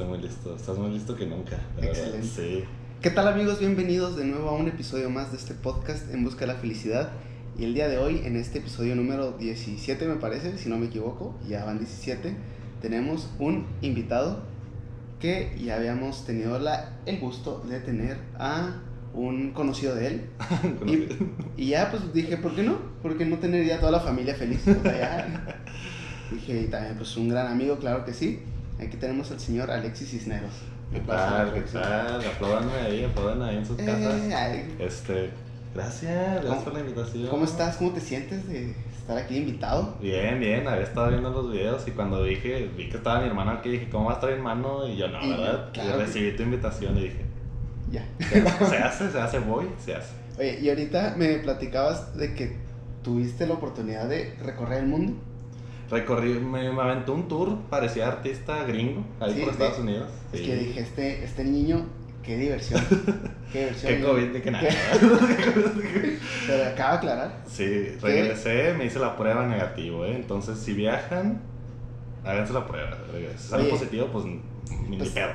Estoy muy listo. Estás más listo que nunca. la verdad. Excelente. Sí. ¿Qué tal amigos? Bienvenidos de nuevo a un episodio más de este podcast En Busca de la Felicidad. Y el día de hoy, en este episodio número 17 me parece, si no me equivoco, ya van 17, tenemos un invitado que ya habíamos tenido la, el gusto de tener a un conocido de él. Y, y ya pues dije, ¿por qué no? ¿Por qué no tener ya toda la familia feliz? O sea, ya. Dije, y también pues un gran amigo, claro que sí. Aquí tenemos al señor Alexis Cisneros. ¿Qué tal? ¿Qué tal? Apláudanme ahí, apláudanme ahí en sus Eh, casas. ay, Este, gracias, gracias ¿Cómo- por la invitación. ¿Cómo estás? ¿Cómo te sientes de estar aquí invitado? Bien, bien, había estado viendo los videos y cuando dije, vi que estaba mi hermano aquí, dije, ¿cómo va a estar mi hermano? Y yo, no, Y- ¿verdad? claro y que- recibí tu invitación y dije, Ya. se hace, se hace, voy, se hace. Oye, y ahorita me platicabas de que tuviste la oportunidad de recorrer el mundo. Recorrí, me, me aventó un tour, parecía artista gringo, ahí Sí, por. Estados Unidos. Es Sí. que dije, este, este niño, qué diversión. qué diversión. Qué COVID que nada. Pero acaba de aclarar. Sí, regresé, me hice la prueba negativo, ¿eh? Entonces, si viajan, háganse la prueba. Si sale positivo, pues ni pues, pedo.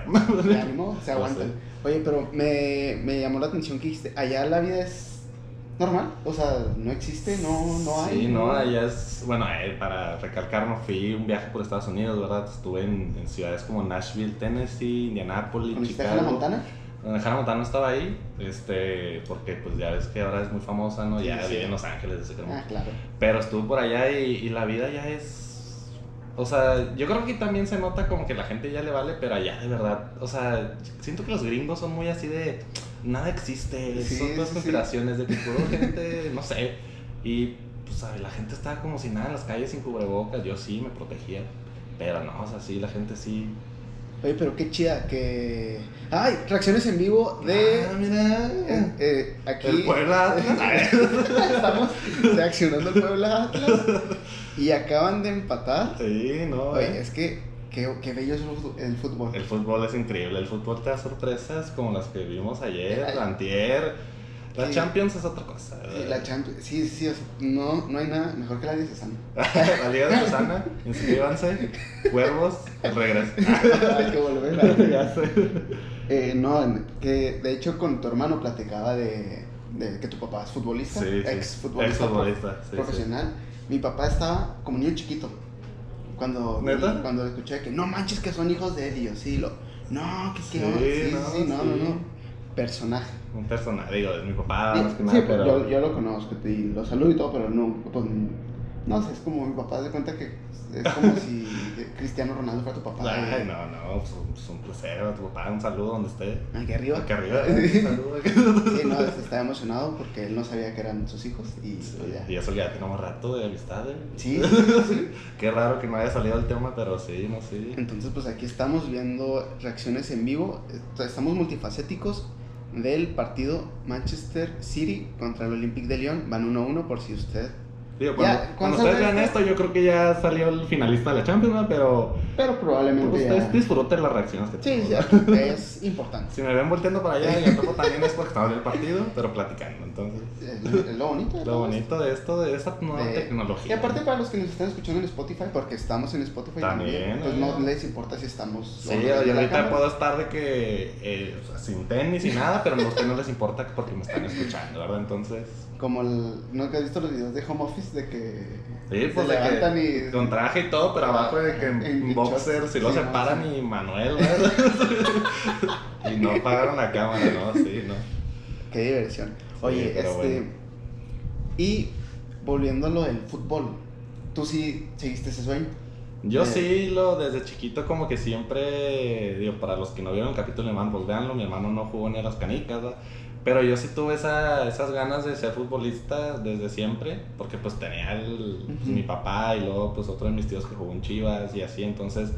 Ánimo, se aguantan. Oye, pero me, me llamó la atención que dijiste, allá la vida es normal. O sea, no existe, no, no hay. Sí, no, allá es, bueno, eh, para recalcar, no fui un viaje por Estados Unidos, ¿verdad? Estuve en, en ciudades como Nashville, Tennessee, Indianapolis, ¿Conociste a Chicago. Hannah Montana? Hannah Montana estaba ahí, este, porque pues ya ves que ahora es muy famosa, ¿no? Ya sí. vive en Los Ángeles, desde que Ah, claro. Pero estuve por allá y, y la vida ya es. O sea, yo creo que también se nota como que la gente ya le vale, pero allá de verdad. O sea, siento que los gringos son muy así de. Nada existe, Sí, son todas sí, sí. conspiraciones de que gente, no sé. Y pues ¿sabe? la gente estaba como si nada en las calles sin cubrebocas. Yo sí me protegía. Pero no, o sea, sí, la gente sí. Oye, pero qué chida que... ¡Ay! Reacciones en vivo de... Ah, mira. eh, eh, aquí... El Puebla. Estamos reaccionando al Puebla Atlas y acaban de empatar. sí, no. Oye, eh. es que qué, qué bello es el fútbol. El fútbol es increíble, el fútbol te da sorpresas como las que vimos ayer, Ay. antier. La Sí. Champions es otra cosa. Sí, la Champions, sí, sí, o sea, no, no hay nada mejor que la de Cesana. la Liga de Susana, inscríbanse, cuervos, el regreso. hay que volver. ya sé. Eh, no, que de hecho con tu hermano platicaba de, de que tu papá es futbolista, Sí, ex futbolista, Ex-futbolista, sí, sí. profesional. Mi papá estaba como niño chiquito. Cuando, ¿Neta? cuando escuché que no manches que son hijos de él, y yo sí, lo, no, que Sí, sí, no, sí, no, no, sí. no, personaje. Un personaje, digo, es mi papá, Sí, más que nada, pues, pero. yo, yo lo conozco y lo saludo y todo, pero no, pues, no es como mi papá de cuenta que es como si Cristiano Ronaldo fuera tu papá. Ay, eh, no, no, pues un, pues un placer a tu papá, un saludo donde esté. Aquí arriba. Aquí arriba, un saludo. Sí, no, estaba emocionado porque él no sabía que eran sus hijos y pues, ya. Y eso ya tenemos rato de amistad, ¿eh? Sí, sí, sí. Qué raro que no haya salido el tema, pero sí, no, sí. Entonces, pues aquí estamos viendo reacciones en vivo. Est- Estamos multifacéticos del partido Manchester City contra el Olympique de Lyon. Van 1-1 por si usted... Digo, Ya, cuando, ustedes vean esto- yo creo que ya salió el finalista de la Champions, ¿no? pero Pero probablemente pues, ya... ustedes disfruten las reacciones que Sí, es importante. Si me ven volteando para allá y poco también es porque estamos en el partido, pero platicando. Entonces, Es lo, bonito. de lo bonito de esto, de esa nueva De- tecnología. Y aparte para los que nos están escuchando en Spotify, porque estamos en Spotify también, También, pues no les importa si estamos... Sí, y ahorita cámara. puedo estar de que eh, o sea, sin tenis, sin nada, pero a ustedes no les importa porque me están escuchando, ¿verdad? Entonces, Como el... ¿No que has visto los videos de home office de que... sí, pues se de levantan que y... con traje y todo, pero abajo de que En- en, boxer, si lo separan no, sí. y Manuel, y no apagaron la cámara, ¿no? Sí, ¿no? Qué diversión. Oye, este... bueno. Y volviendo a lo del fútbol, ¿tú sí seguiste ese sueño? Yo sí, lo desde chiquito como que siempre, digo, para los que no vieron el capítulo de mi hermano, pues véanlo, mi hermano no jugó ni a las canicas, ¿verdad? Pero yo sí tuve esa, esas ganas de ser futbolista desde siempre, porque pues tenía el, pues, mi papá y luego pues otro de mis tíos que jugó en Chivas y así, entonces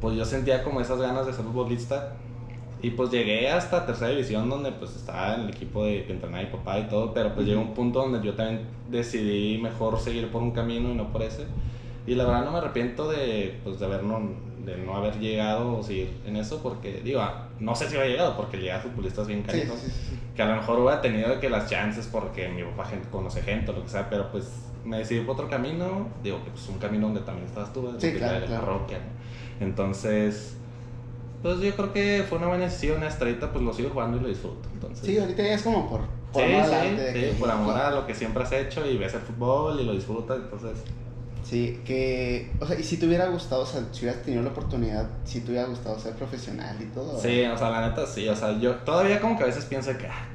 pues yo sentía como esas ganas de ser futbolista. Y pues llegué hasta tercera división donde pues estaba en el equipo de que entrenaba mi papá y todo, pero pues llegó un punto donde yo también decidí mejor seguir por un camino y no por ese. Y la verdad no me arrepiento de, pues, de, haber no, de no haber llegado o seguir en eso porque, digo, ah, no sé si hubiera llegado porque llegué a futbolistas bien caritos. sí, sí, sí. Que a lo mejor hubiera tenido que las chances porque mi papá gente, conoce gente o lo que sea, pero pues me decidí por otro camino, digo que pues un camino donde también estabas tú, Sí, de claro, la claro. parroquia, ¿no? Entonces, pues yo creo que fue una buena decisión, hasta ahorita pues lo sigo jugando y lo disfruto, entonces... Sí, ahorita ya es como por, por Sí, amor sí, sí, por amor a lo que siempre has hecho y ves el fútbol y lo disfrutas, entonces... Sí, que, o sea, y si te hubiera gustado, o sea, si hubieras tenido la oportunidad, si te hubiera gustado ser profesional y todo. Sí, o sea, la neta sí, o sea, yo todavía como que a veces pienso que, ah,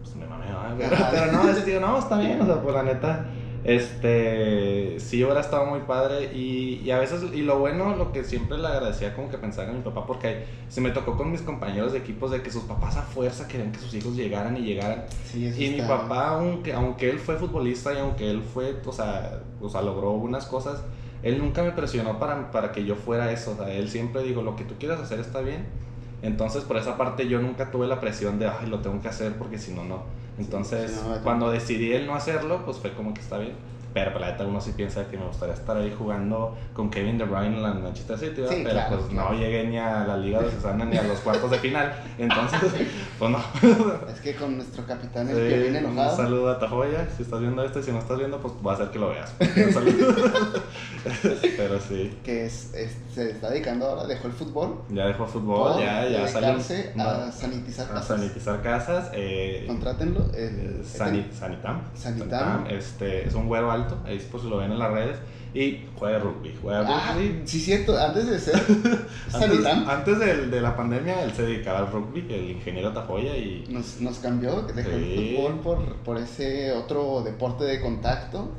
pues me mamé, pero, pero no, a veces digo, no, está bien, o sea, pues la neta, este, sí hubiera estado muy padre y, y a veces, y lo bueno, lo que siempre le agradecía como que pensaba en mi papá, porque se me tocó con mis compañeros de equipos de que sus papás a fuerza querían que sus hijos llegaran y llegaran, Sí, y mi papá, aunque, aunque él fue futbolista y aunque él fue, o sea, o sea, logró unas cosas, él nunca me presionó para, para que yo fuera eso. O sea, él siempre dijo, lo que tú quieras hacer está bien. Entonces, por esa parte, yo nunca tuve la presión de, ay, lo tengo que hacer porque si no, no. Entonces, Sí, no, cuando decidí él no hacerlo, pues fue como que está bien. Pero, pues, la neta, uno sí piensa que me gustaría estar ahí jugando con Kevin De Bruyne en la Manchester City, Pero, claro, pues, claro. no llegué ni a la Liga de Susana ni a los cuartos de final. Entonces, pues, no. Es que con nuestro capitán, el Sí, que viene Un enojado. saludo a Tajoya. Si estás viendo esto y si no estás viendo, pues va a ser que lo veas. Un saludo. Pero sí, que es, es- se está dedicando ahora, dejó el fútbol. ya dejó fútbol, por ya, ya salió. no, a sanitizar a casas. sanitizar casas. Eh, Contrátenlo. eh, el- Sani- Sanitam. Sanitam. Este, es un güero alto. Ahí pues lo ven en las redes. Y juega rugby. Juega Ah, rugby. sí, cierto, antes de ser Antes, antes de, la pandemia, él se dedicaba al rugby, el ingeniero Tajoya. Y nos, nos cambió, dejó el fútbol por, por ese otro deporte de contacto.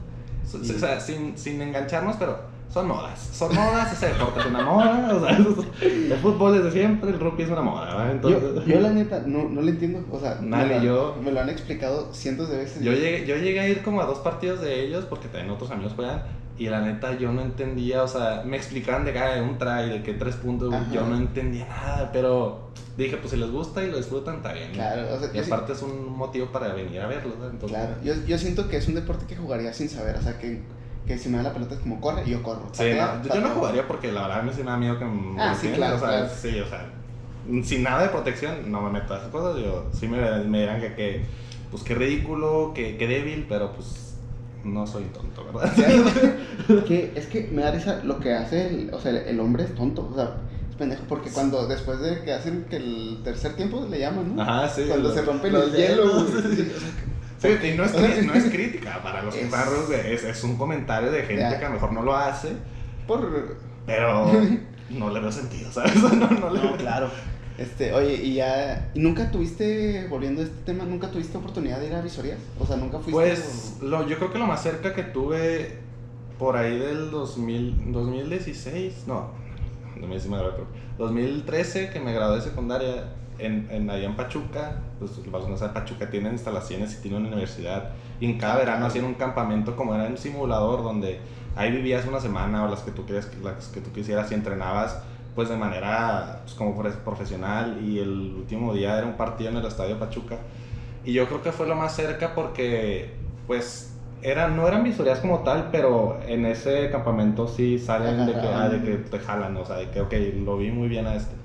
O sea, sin, sin engancharnos, pero son modas. Son modas, ese deporte es una moda. O sea, el fútbol es de siempre, el rugby es una moda. ¿verdad? Entonces, yo, yo la neta no, no le entiendo, o sea, Nadie, me, lo, yo- me lo han explicado cientos de veces. yo, llegué, yo llegué a ir como a dos partidos de ellos, porque también otros amigos juegan. Y la neta, yo no entendía, o sea, me explicaban de cada un try, de que tres puntos, Ajá. yo no entendía nada, pero dije, pues si les gusta y lo disfrutan, está bien. Claro, o sea, Y sí- aparte es un motivo para venir a verlos, ¿no? Entonces, Claro, yo, yo siento que es un deporte que jugaría sin saber, o sea, que, que si me da la pelota es como corre y yo corro. Sí, Patea, no, yo, no jugaría porque la verdad a mí sí me da miedo que me Ah, sí, claro, o sea, claro. sí, o sea, sin nada de protección no me meto a esas cosas, yo sí me, me dirán que, que pues qué ridículo, que, que débil, pero pues no soy tonto, ¿verdad? que es que me da risa lo que hace el, o sea, el, el hombre es tonto, o sea, es pendejo porque cuando después de que hacen que el tercer tiempo le llaman, ¿no? Ajá, sí. Cuando se rompe los el hielo, sí. Sí, o sea, Sí, y no es, no es crítica para los que Es- es, es un comentario de gente Ya. que a lo mejor no lo hace, por pero no le veo sentido, ¿sabes? No, no le No, claro. Este, oye, y ya ¿y nunca tuviste volviendo a este tema, nunca tuviste oportunidad de ir a visorías? O sea, nunca fuiste Pues lo, yo creo que lo más cerca que tuve por ahí del 2000, 2016, no, 2016 me gradué, pero 2013 que me gradué de secundaria en, en allá en Pachuca, pues los que no saben, Pachuca tiene instalaciones y tiene una universidad y en cada verano hacían un campamento como era un simulador donde ahí vivías una semana o las que tú quieras, las que tú quisieras y entrenabas pues de manera pues, como profe- profesional y el último día era un partido en el Estadio Pachuca y yo creo que fue lo más cerca porque, pues, era, no eran visorías como tal, pero en ese campamento sí salen de que, ah, de que te jalan, o sea, de que, ok, lo vi muy bien a este.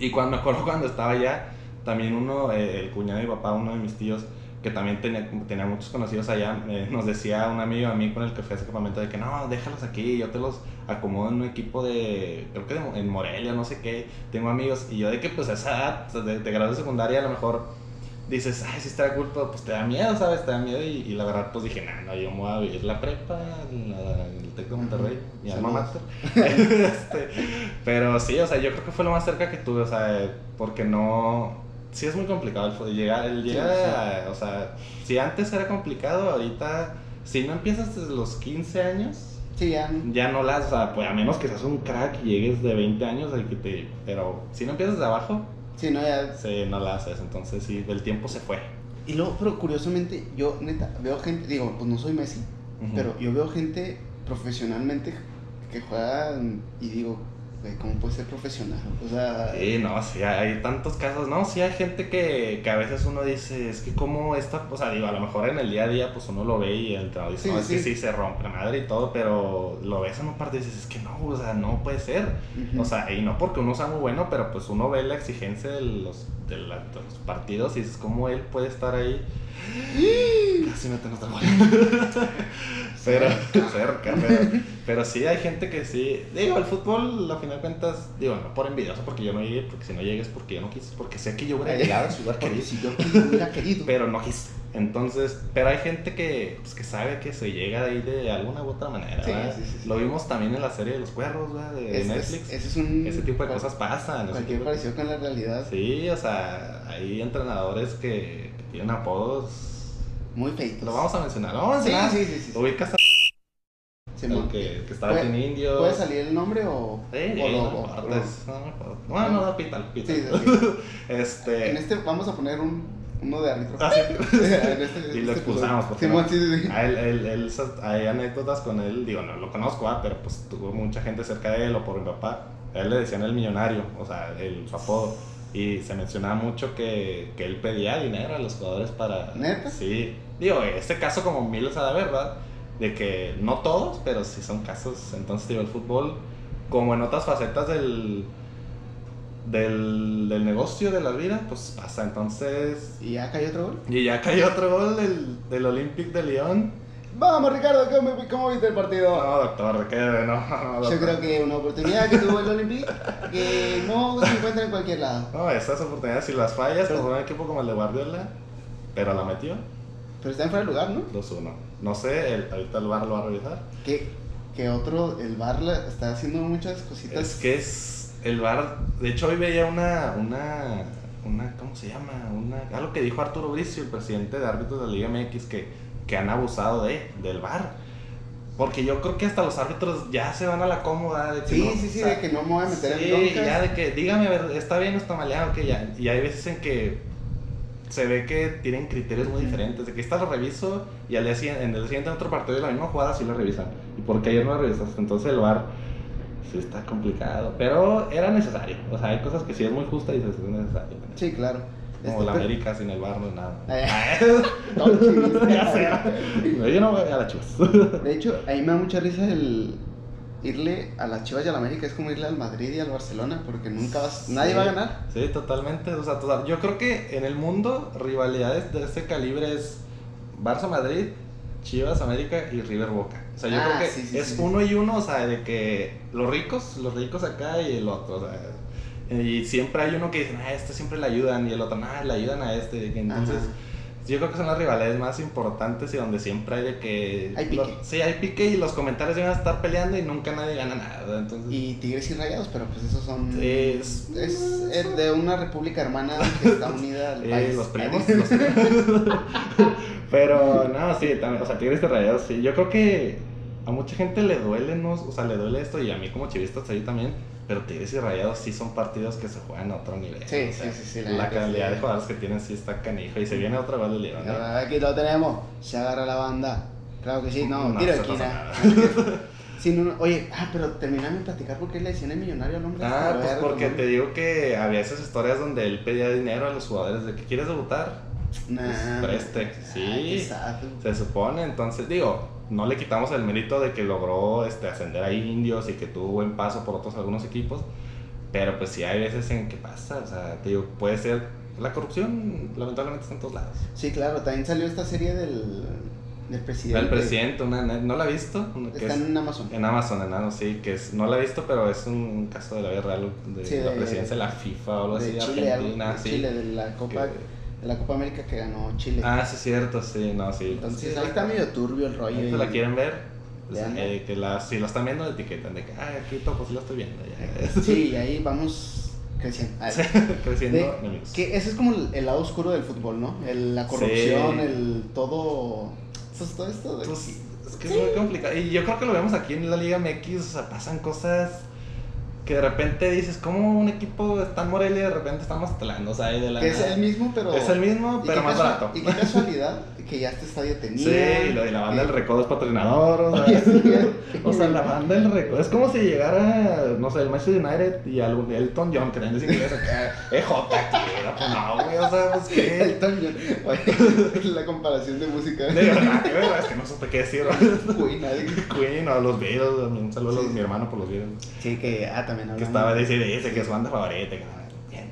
Y cuando me acuerdo cuando estaba allá, también uno, eh, el cuñado de mi papá, uno de mis tíos, que también tenía, tenía muchos conocidos allá, eh, nos decía un amigo a mí con el que fui a ese campamento de que no, déjalos aquí, yo te los acomodo en un equipo de, creo que de- en Morelia, no sé qué, tengo amigos, y yo de que pues a esa edad, de, de grado de secundaria, a lo mejor dices, ay, sí está pero pues te da miedo, ¿sabes? Te da miedo, y, y la verdad pues dije, no, no, yo me voy a vivir la prepa, la- el Tec de Monterrey, mi alma mater. Este, pero sí, o sea, yo creo que fue lo más cerca que tuve, o sea, porque no. Sí, es muy complicado el. Llegar, el llegar Sí, sí. a- O sea, si antes era complicado, ahorita. Si no empiezas desde los 15 años, Sí, ya. ya no las. O sea, pues a menos que seas un crack y llegues de 20 años, el que te. Pero si no empiezas de abajo, Sí, no, ya. sí, no la haces. Entonces, sí, el tiempo se fue. Y luego, pero curiosamente, yo neta veo gente, digo, pues no soy Messi, pero yo veo gente profesionalmente que juega y digo, güey, ¿cómo puede ser profesional? O sea, Sí, no, sí, hay tantos casos, no, sí hay gente que, que a veces uno dice, es que como esta, o sea, digo, a lo mejor en el día a día, pues uno lo ve y el entrenador dice, Sí, no, es que sí. sí se rompe la madre y todo, pero lo ves en un partido y dices, es que no, o sea, no puede ser. O sea, y no porque uno sea muy bueno, pero pues uno ve la exigencia de los, de la- de los partidos y dices, ¿cómo él puede estar ahí? Casi mete otra gol. pero, cerca, pero, pero sí hay gente que sí. Digo, el fútbol, a final de cuentas, digo, no por envidioso, porque yo no llegué, porque si no llegues, porque yo no quise, porque sé que yo hubiera llegado a su lugar querido, si yo hubiera querido. pero no quise. Entonces, pero hay gente que, pues, que sabe que se llega de ahí de alguna u otra manera. Sí, sí, sí. Lo vimos también en la serie de los cuerros, ¿verdad? de, de Es- es- Netflix. un. Ese tipo de cual- cosas pasan. Cualquier parecido con la realidad. Sí, o sea, hay entrenadores que, que tienen apodos. Muy feitos. Lo vamos a mencionar. Lo vamos a Sí, mencionar. sí, sí. sí, sí. Ubicas a el que, que estaba ¿Puede- en Indios. ¿Puede salir el nombre o.? Sí, o no, lo- no, no, no no, no, pítalo, pítalo. Sí, sí, Este. En este vamos a poner un, uno de árbitro. Ah, sí. En este- Y lo este expulsamos, porque Simón, no. sí, sí, sí. A él, él- hay anécdotas con él, digo, no lo conozco, ah, pero pues tuvo mucha gente cerca de él o por mi papá. A él le decían el millonario, o sea, el, su apodo. Y se mencionaba mucho que, que él pedía dinero a los jugadores para... ¿Neta? Sí. Digo, este caso como miles a la verdad, de que no todos, pero sí son casos. Entonces, digo, el fútbol, como en otras facetas del, del, del negocio, de la vida, pues pasa. Entonces, ¿Y ya cayó otro gol? y ya cayó otro gol del, del Olympic de Lyon. Vamos, Ricardo, ¿cómo, cómo viste el partido? No, doctor, que no, no, Yo doctor. creo que una oportunidad que tuvo el Olympic que no se encuentra en cualquier lado. No, esas oportunidades, si las fallas, Pero- un equipo como el de Guardiola, pero la metió, Pero está en fuera de lugar, ¿no? 2-1. No sé, el- ahorita el bar lo va a revisar. Que, que otro, el Bar está haciendo muchas cositas. Es que es el bar. De hecho, hoy veía una. una una, ¿cómo se llama? Una, algo que dijo Arturo Bricio, el presidente de árbitros de la Liga MX, que, que han abusado de, del VAR. Porque yo creo que hasta los árbitros ya se van a la cómoda. De que Sí, no, sí, sí, o sea, de que no me voy a meter sí, en broncas. ya de que, dígame, a ver, está bien o está maleado, que ya. Y hay veces en que se ve que tienen criterios muy diferentes. De que esta lo reviso y al día siguiente, en el siguiente en otro partido de la misma jugada sí lo revisan. ¿Y porque ayer no lo revisaste? Entonces el VAR sí está complicado. Pero era necesario. O sea, hay cosas que sí es muy justa y es necesario. Sí, claro. Como Este, la América sin el VAR no es nada. Ya sé. Yo no voy a la chivas. De hecho, a mí me da mucha risa el irle a las Chivas y a la América. Es como irle al Madrid y al Barcelona porque nunca vas, nadie va a ganar. Sí, totalmente. O sea, total- yo creo que en el mundo rivalidades de este calibre es Barça Madrid, Chivas América y River Boca. O sea, yo Ah, creo que sí, sí, es uno y uno, o sea, de que los ricos, los ricos acá y el otro, o sea, y siempre hay uno que dice, ah, este siempre le ayudan y el otro, ah, le ayudan a este. Entonces, Ajá. yo creo que son las rivalidades más importantes y donde siempre hay de que... Hay pique. sí, hay pique y los comentarios van a estar peleando y nunca nadie gana nada. Entonces, Y Tigres y Rayados, pero pues esos son. Es- es de una república hermana que está unida al Eh, país. los primos. los primos. Pero no, sí, también, o sea, Tigres de Rayados, sí. Yo creo que a mucha gente le duele, ¿no? O sea, le duele esto y a mí como chivista ahí también. Pero Tigres y Rayados sí son partidos que se juegan a otro nivel. Sí, o sea, sí, sí, sí, la La, calidad sí. de jugadores que tienen sí está canijo. Y se viene otra vez del León. ¿eh? Aquí lo tenemos. Se agarra la banda. Claro que sí, no, No, tiro esquina. Sí, no, no, oye, ah, pero terminame de platicar por qué le decían el millonario al hombre. Ah, pues porque te digo que había esas historias donde él pedía dinero a los jugadores de que quieres debutar. Nah, pues, preste, sí. Ay. Se supone, entonces, digo, no le quitamos el mérito de que logró este, ascender a indios y que tuvo buen paso por otros algunos equipos, pero pues sí hay veces en que pasa, o sea, te digo, puede ser, la corrupción lamentablemente está en todos lados. Sí, claro, también salió esta serie del, del presidente. El presidente, una, ¿no la ha visto? Está es- en Amazon. en Amazon, enano, sí, que es, no la he visto, pero es un caso de la vida real de, Sí, la de- presidencia de la FIFA o algo así, de de Chile, Argentina, de sí. Chile, de la Copa, que- de la Copa América que ganó Chile. Ah, sí, es cierto, sí, no, sí. Entonces sí, ahí está medio turbio el rollo. Se la quieren ver. pues, eh, que la, si lo están viendo, etiquetan de que, ah, aquí topo, sí lo estoy viendo. Ya. Sí, y ahí vamos creciendo. Creciendo de- enemigos. que ese es como el, el lado oscuro del fútbol, ¿no? El- la corrupción, Sí. el todo. Pues todo esto de Pues, es que es muy complicado. Y yo creo que lo vemos aquí en la Liga MX, o sea, pasan cosas que de repente dices, ¿cómo un equipo está en Morelia y de repente está en Mazatlán? O sea, de la que es nada- el mismo, pero. Es el mismo, pero más barato. Y qué casualidad que ya este estadio tenía. Sí, y lo de la banda del recodo es patrocinador, o sea, Oye, sí, o sea, la banda del recodo. Es como si llegara, no sé, el Manchester United y algún Elton John, que también es inglés, acá, EJ quiero, pues no, güey, o sea, pues qué. El Toño. Oye, la comparación de música. De verdad, que verdad, es que no supe qué decir. Queen, nadie- Queen o los Beatles, un saludo a los- Sí. mi hermano por los Beatles. Sí, que, ah, también Que hablamos. estaba de ese, que es su banda favorita. que, bien.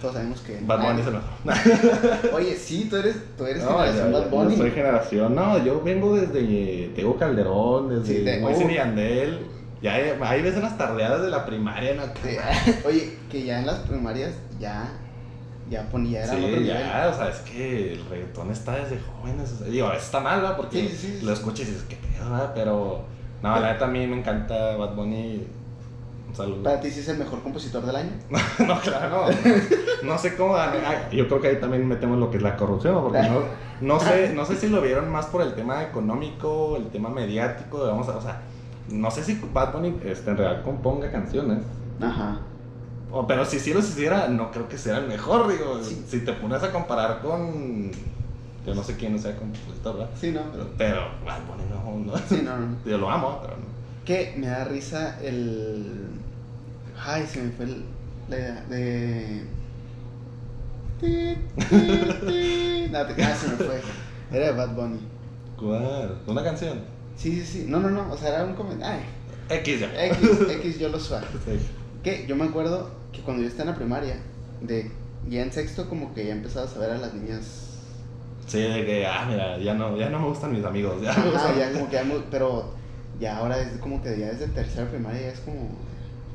Todos sabemos que. Bad Bunny es el mejor. Oye, sí, tú eres, tú eres No, generación yo, Bad Bunny. yo soy generación. No, yo vengo desde Tego Calderón, desde Sí, de- oh. y Yandel. Ya hay, hay veces unas tardeadas de la primaria, ¿no? Sí, Oye, que ya en las primarias ya. Ya ponía, era Sí, otro nivel. ya, o sea, es que el reggaetón está desde jóvenes. O sea, digo, está mal, ¿verdad? Porque Sí, sí, sí. lo escuchas y dices, qué pedo, ¿verdad? Pero, no, la neta a mí me encanta Bad Bunny. Un saludo. Para ti sí es el mejor compositor del año. no, claro, no, no sé cómo. ay, yo creo que ahí también metemos lo que es la corrupción, porque no, no, sé, no sé si lo vieron más por el tema económico, el tema mediático, a, o sea, no sé si Bad Bunny este, en realidad componga canciones. Ajá. O, pero si sí los hiciera, no creo que sea el mejor, digo. Sí. Si te pones a comparar con. Yo no sé quién sea compositor, ¿verdad? Sí, no, pero. Pero Bad Bunny no, no. Sí, no, no. Yo lo amo, pero no. Que me da risa el. Ay, se me fue el, la de. No, te- ah, se me fue. Era de Bad Bunny. ¿Cuál? ¿Una canción? Sí, sí, sí. No, no, no. O sea, era un comentario. X ya. X, X, yo lo suave. Que yo me acuerdo que cuando yo estaba en la primaria, de ya en sexto, como que ya empezaba a saber a las niñas. Sí, de que, ah, mira, ya no, ya no me gustan mis amigos, ya me ya como que ya muy- Pero ya ahora es como que ya desde tercera primaria ya es como.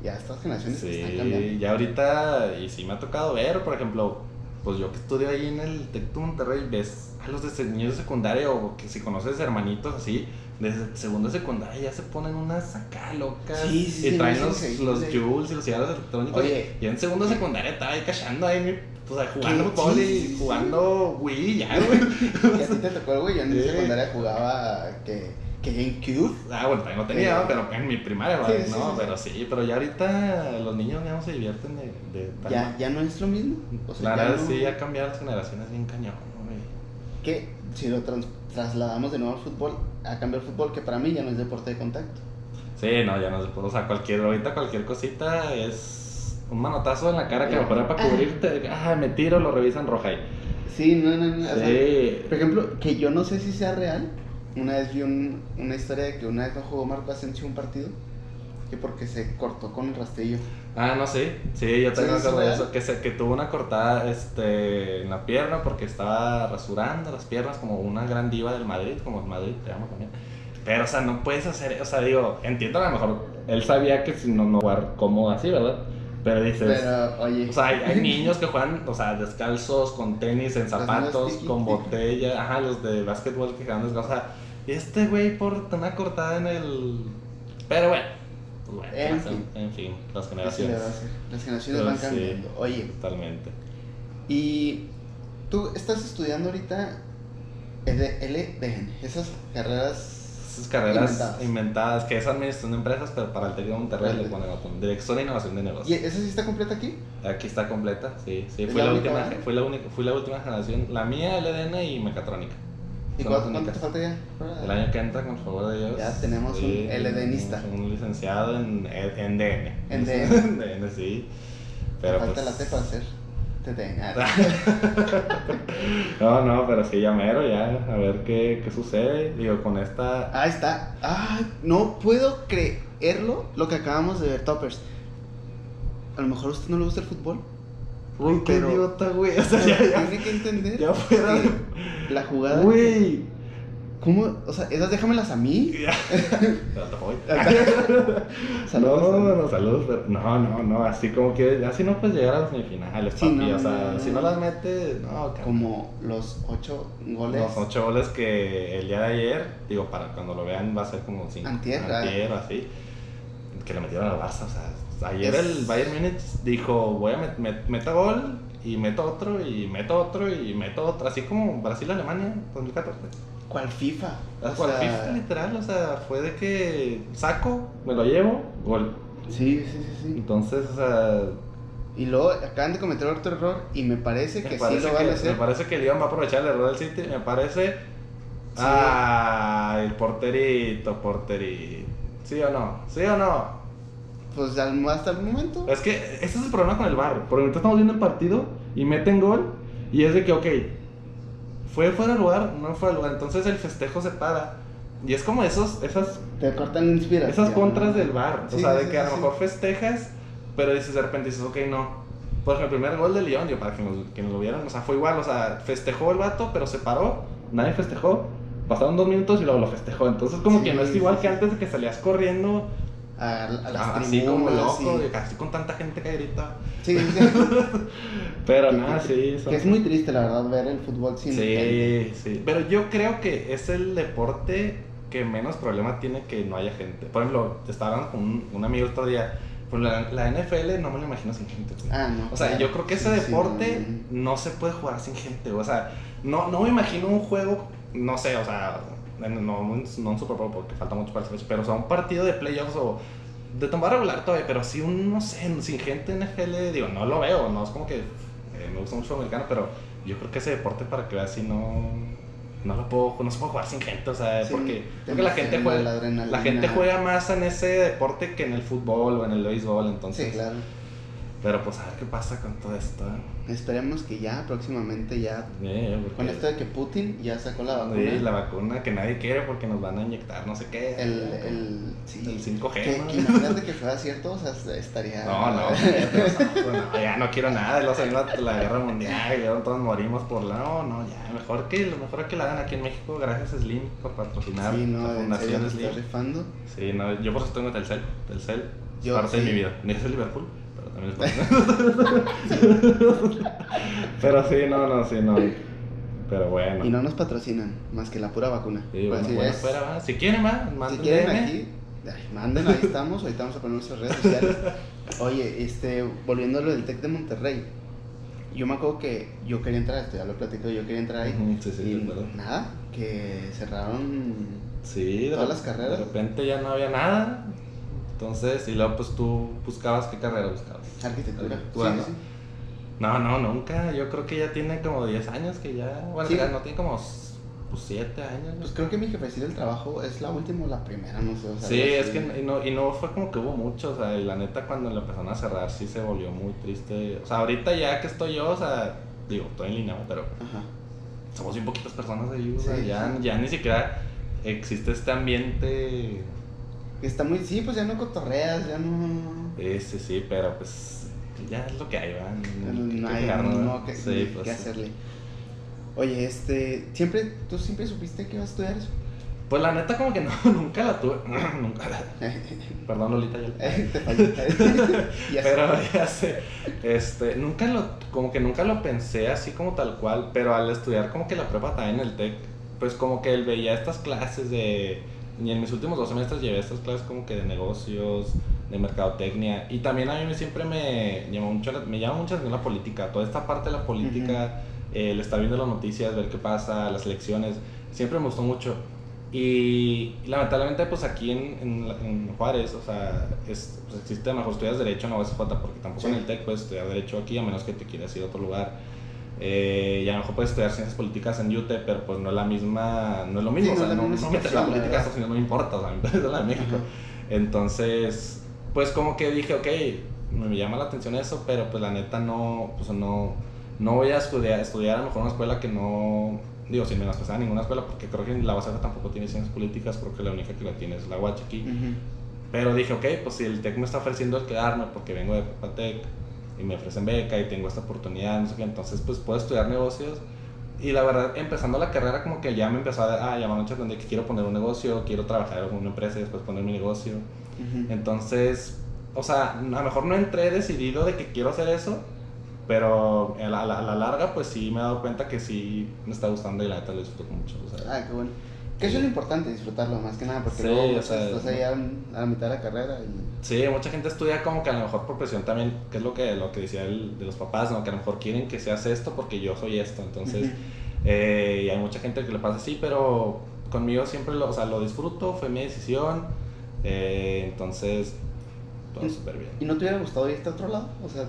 Ya estas generaciones se están cambiando. Sí, ya ahorita, y sí me ha tocado ver, por ejemplo, pues yo que estudio ahí en el Tec de Monterrey, ves a los de niños de secundaria o que si conoces hermanitos así, desde segundo de secundaria ya se ponen unas acá locas Sí, sí, sí, y traen los, sí, sí, los sí. Jules y los cigarros electrónicos. Oye. y en segundo de secundaria estaba ahí cachando ahí, o sea, jugando fútbol Sí, y sí, sí. jugando Wii, ya, güey. Y a ti te tocó güey, yo en Sí. secundaria jugaba que, que GameCube. Ah, bueno, también lo tenía, pero en mi primaria, Sí, ¿verdad? sí, no, sí, pero sí, pero ya ahorita los niños ya no se divierten de, de tal Ya, ya no es lo mismo. O sea, la ya verdad no- sí, ha cambiado las generaciones bien cañón, güey. Que si lo trans- trasladamos de nuevo al fútbol, a cambiar el fútbol, que para mí ya no es deporte de contacto. Sí, no, ya no se puede, o sea, cualquier, ahorita cualquier cosita es un manotazo en la cara que Ya. mejor para cubrirte, ah, me tiro, lo revisan roja ahí. Sí, no, no, no. o sea, Sí. por ejemplo, que yo no sé si sea real. Una vez vi un- una historia de que una vez no jugó Marco Asensio un partido. Que porque se cortó con el rastrillo. Ah, no, sí, sí, yo Sí, también me ¿es acuerdo de real? eso, que, se, que tuvo una cortada este, en la pierna porque estaba rasurando las piernas como una gran diva del Madrid, como el Madrid, te amo también. Pero, o sea, no puedes hacer, o sea, digo, entiendo a lo mejor, él sabía que si no, no jugar cómodo así, ¿verdad? Pero dices, Pero, oye. o sea, hay, hay niños que juegan, o sea, descalzos, con tenis, en zapatos, con botella, ajá, los de básquetbol que juegan descalzos, o sea, este güey por una cortada en el... Pero bueno, pues bueno, En fin. en fin, las ¿qué se le generaciones. a? Las generaciones Pero van sí. cambiando. Oye, Totalmente. y tú estás estudiando ahorita LDN, esas carreras Esas carreras Inventadas. inventadas. que es administración de empresas, pero para el TEC de Monterrey le ponen otro, Dirección e Innovación de ¿Y Negocios. esa sí está completa aquí? Aquí está completa, sí, sí. ¿Es Fui la última, fui, la única, fui la última generación. La mía, LDN y Mecatrónica. ¿Y cuánto, te falta ya? El año que entra, con favor de Dios. Ya tenemos un LDNista. Un, licenciado en, en DN. En DN. En DN, sí. Pero falta pues, la T para hacer. Ah, No, no, pero sí, ya mero, ya. A ver qué, qué sucede. Digo, con esta. Ahí está. Ay, no puedo creerlo lo que acabamos de ver, Toppers. A lo mejor a usted no le gusta el fútbol. Uy, qué pero- idiota, güey. O sea, ya, Pero ya. Tiene que entender. Ya fuera de- La jugada. Güey. ¿Cómo? O sea, esas déjamelas a mí. Saludos. no, no, saludos, pero no, no, no, así como que, así no puedes llegar a las semifinales, Sí, papi, no, o sea, no, no, si no. no las metes, no. Como los ocho goles. Los ocho goles que el día de ayer, digo, para cuando lo vean va a ser como cinco. Antier, ah. Antier así. Que le metieron al Barça, o sea, ayer Es- el Bayern Múnich dijo, voy a met, met- meto gol y meto otro y meto otro y meto otro, así como Brasil-Alemania 2014. ¿Cuál FIFA? O Cual sea, FIFA, literal, o sea, fue de que saco, me lo llevo, gol. Sí, sí, sí, sí. Entonces, o sea, Y luego acaban de cometer otro error y me parece que Me sí parece lo van a hacer. Me parece que León va a aprovechar el error del City. Me parece. Sí. Ah, el porterito, porterito. ¿Sí o no? ¿Sí o no? Pues hasta el momento. Es que ese es el problema con el bar. Porque ahorita estamos viendo el partido y meten gol. Y es de que, ok, fue fuera de lugar, no fue de lugar. Entonces el festejo se para. Y es como esos, esas, Te cortan la inspiración. esas contras del bar. Sí, o sea, de sí, que a sí, lo sí. mejor festejas, pero dices de repente dices, ok, no. Por ejemplo, el primer gol de León, yo para que nos, que nos lo vieran, o sea, fue igual. O sea, festejó el vato, pero se paró. Nadie festejó. Pasaron dos minutos y luego lo festejó. Entonces, como Sí, que no es sí, igual sí. que antes de que salías corriendo. A, a las así como loco, sí. de casi con tanta gente que grita. Sí, sí. Pero Que- nada, que- sí. son- Que es muy triste, la verdad, ver el fútbol sin gente. Sí, sí. Pero yo creo que es el deporte que menos problema tiene que no haya gente. Por ejemplo, te estaba hablando con un, un amigo el otro día. Pues la, la NFL no me lo imagino sin gente. güey. Ah, no. O sea, claro. yo creo que ese Sí, sí, deporte no, no se puede jugar sin gente. O sea, no, no me imagino un juego, no sé, o sea, no, no, un- Super Bowl porque falta mucho para el fecha, pero o sea, un partido de playoffs o de tomar regular todavía, pero sí un, no sé, sin gente en NFL, digo, no lo veo, no es como que eh, me gusta mucho el americano, pero yo creo que ese deporte para que veas si no, no lo puedo, no se puede jugar sin gente, o sea, Sí, porque, porque la gente juega, la la gente juega más en ese deporte que en el fútbol o en el béisbol, entonces, Sí, claro. Pero pues a ver qué pasa con todo esto, ¿eh? Esperemos que ya próximamente ya. Porque- Con esto de que Putin ya sacó la vacuna. Sí, la vacuna que nadie quiere porque nos van a inyectar no sé qué. El, el, sí. El 5G. Que, ¿no? que imagínate que fuera cierto, o sea, estaría. No, no, no, ya no quiero nada, luego salió la, la guerra mundial y luego todos morimos por la... No, no, ya, mejor que lo mejor que la hagan aquí en México, gracias a Slim por patrocinar Sí, la no, serio Fundación Slim. Sí, no, yo por eso tengo Telcel, Telcel Yo, parte de sí. mi vida. El Liverpool, pero sí, no, no, sí, no. Pero bueno. Y no nos patrocinan, más que la pura vacuna. Sí, bueno, si bueno, es- fuera, va. Si quieren, va, Si manden quieren DM. aquí, ay, manden, ahí estamos, ahorita vamos a poner nuestras redes sociales. Oye, este, volviendo a lo del TEC de Monterrey, yo me acuerdo que yo quería entrar, esto ya lo platico, yo quería entrar ahí. Sí, sí, y nada, que cerraron Sí, Todas las carreras. De repente ya no había nada. Entonces, y luego pues tú buscabas qué carrera buscabas. arquitectura. Arquitectura, Sí, ¿no? sí. No, no, nunca. Yo creo que ya tiene como 10 años que ya. Bueno, Sí. ya no tiene como 7 años. ¿no? Pues creo que mi jefecita del trabajo es la última o la primera, no sé. O sea, Sí, es que y no, y no fue como que hubo mucho, o sea, y la neta cuando lo empezaron a cerrar sí se volvió muy triste. O sea, ahorita ya que estoy yo, o sea, digo, estoy en línea, pero Ajá. somos bien poquitas personas ahí, o sea, Sí, ya, sí. ya ni siquiera existe este ambiente Está muy, sí, pues ya no cotorreas, ya no. Sí, sí, pero pues ya es lo que hay, ¿verdad? No hay pegarnos, no, ¿verdad? que, sí, que pues, hacerle. Oye, este, siempre, ¿tú siempre supiste que ibas a estudiar eso? Pues la neta como que no, nunca la tuve, nunca la... Perdón Lolita, ya la- Te fallé. Pero ya sé, este, nunca lo, como que nunca lo pensé así como tal cual, pero al estudiar como que la prepa también en el TEC, pues como que veía estas clases de, y en mis últimos dos semestres llevé estas clases como que de negocios, de mercadotecnia, y también a mí siempre me llamó mucho, me llama mucho la atención la política, toda esta parte de la política, eh, el estar viendo las noticias, ver qué pasa, las elecciones, siempre me gustó mucho. Y lamentablemente, pues aquí en, en, Juárez, o sea, es, pues existe, mejor estudias Derecho en la USJ, porque tampoco Sí. en el TEC puedes estudiar Derecho aquí, a menos que te quieras ir a otro lugar. Eh, y a lo mejor puedes estudiar Ciencias Políticas en UTE, pero pues no es la misma, no es lo mismo, Sí, o sea, no, no metes la política, eso sí, no me importa, o sea, me interesa la de México. Ajá. Entonces, pues como que dije, ok, me llama la atención eso, pero pues la neta no, pues no, no voy a estudiar, estudiar a lo mejor una escuela que no, digo, sin menospreciar ninguna escuela, porque creo que la UASF tampoco tiene ciencias políticas, creo que la única que la tiene es la UACH aquí. Pero dije, ok, pues si el TEC me está ofreciendo el quedarme porque vengo de Prepatec y me ofrecen beca y tengo esta oportunidad, no sé qué, entonces pues puedo estudiar negocios. Y la verdad, empezando la carrera como que ya me empezó a, a llamar mucho de que quiero poner un negocio, quiero trabajar en alguna empresa y después poner mi negocio. Ujú. Entonces, o sea, a lo mejor no entré decidido de que quiero hacer eso, pero a la, a la- a la larga pues sí me he dado cuenta que sí me está gustando y la neta lo disfruto mucho. O sea, Ah, qué bueno. Que eso es lo importante, disfrutarlo más que nada, porque Sí, luego o sea, estás ahí a, la mitad de la carrera y... Sí, mucha gente estudia como que a lo mejor por presión también, que es lo que, lo que decía el, de los papás, ¿no? que a lo mejor quieren que seas esto porque yo soy esto. Entonces, eh, y hay mucha gente que le pasa así, pero conmigo siempre lo, o sea, lo disfruto, fue mi decisión. eh, entonces, todo súper bien. ¿Y no te hubiera gustado irte a otro lado? O sea,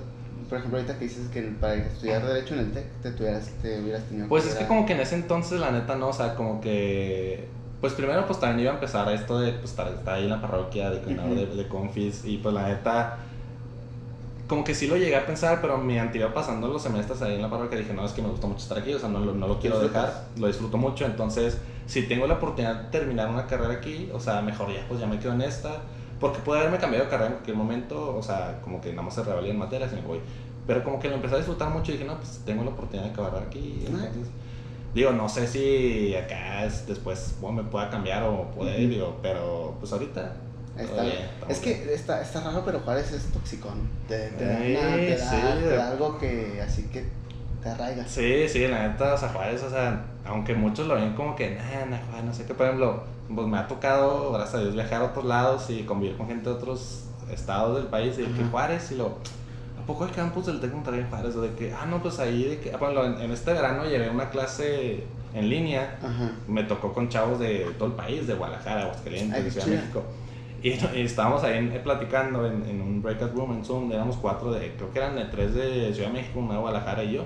por ejemplo, ahorita que dices que para estudiar Derecho en el TEC te, tuvieras, te hubieras tenido Pues es que como que en ese entonces, la neta, no, o sea, como que... Pues primero, pues también iba a empezar a esto de, pues, estar, estar ahí en la parroquia, de coordinador Ujú. de, de confis, y pues la neta... Como que sí lo llegué a pensar, pero mediante iba pasando los semestres ahí en la parroquia, dije, no, es que me gusta mucho estar aquí, o sea, no, lo- no lo quiero dejar, lo disfruto mucho, entonces, si tengo la oportunidad de terminar una carrera aquí, o sea, mejor ya, pues ya me quedo en esta, porque pude haberme cambiado de carrera en cualquier momento, o sea, como que nada más se revalían materias y me voy. Pero como que lo empecé a disfrutar mucho y dije, no, pues tengo la oportunidad de acabar aquí. Ah. Entonces, digo, no sé si acá es- después bueno, me pueda cambiar o poder, Ujú. digo, pero pues ahorita. Está- bien, es bien. que está, está raro, pero Juárez es toxicón. Te, te da, Eh, una- te da- sí. te da algo que así que te arraiga. Sí, sí, la neta, o sea, Juárez, o sea, aunque muchos lo ven como que, nah, nah, Juárez, no sé qué, por ejemplo, pues me ha tocado, gracias a Dios, viajar a otros lados y convivir con gente de otros estados del país y de que. Juárez y lo. ¿A poco hay campus del Tec Monterrey en Juárez? O de que, ah, no, pues ahí, de que, ah, por ejemplo, en, en este verano llevé una clase en línea Ajá. me tocó con chavos de todo el país, de Guadalajara, Aguascalientes, de Ciudad de. México. Y, y estábamos ahí en- eh, platicando en, en un breakout room en Zoom, éramos cuatro de, creo que eran de tres de Ciudad de México, una de Guadalajara y yo.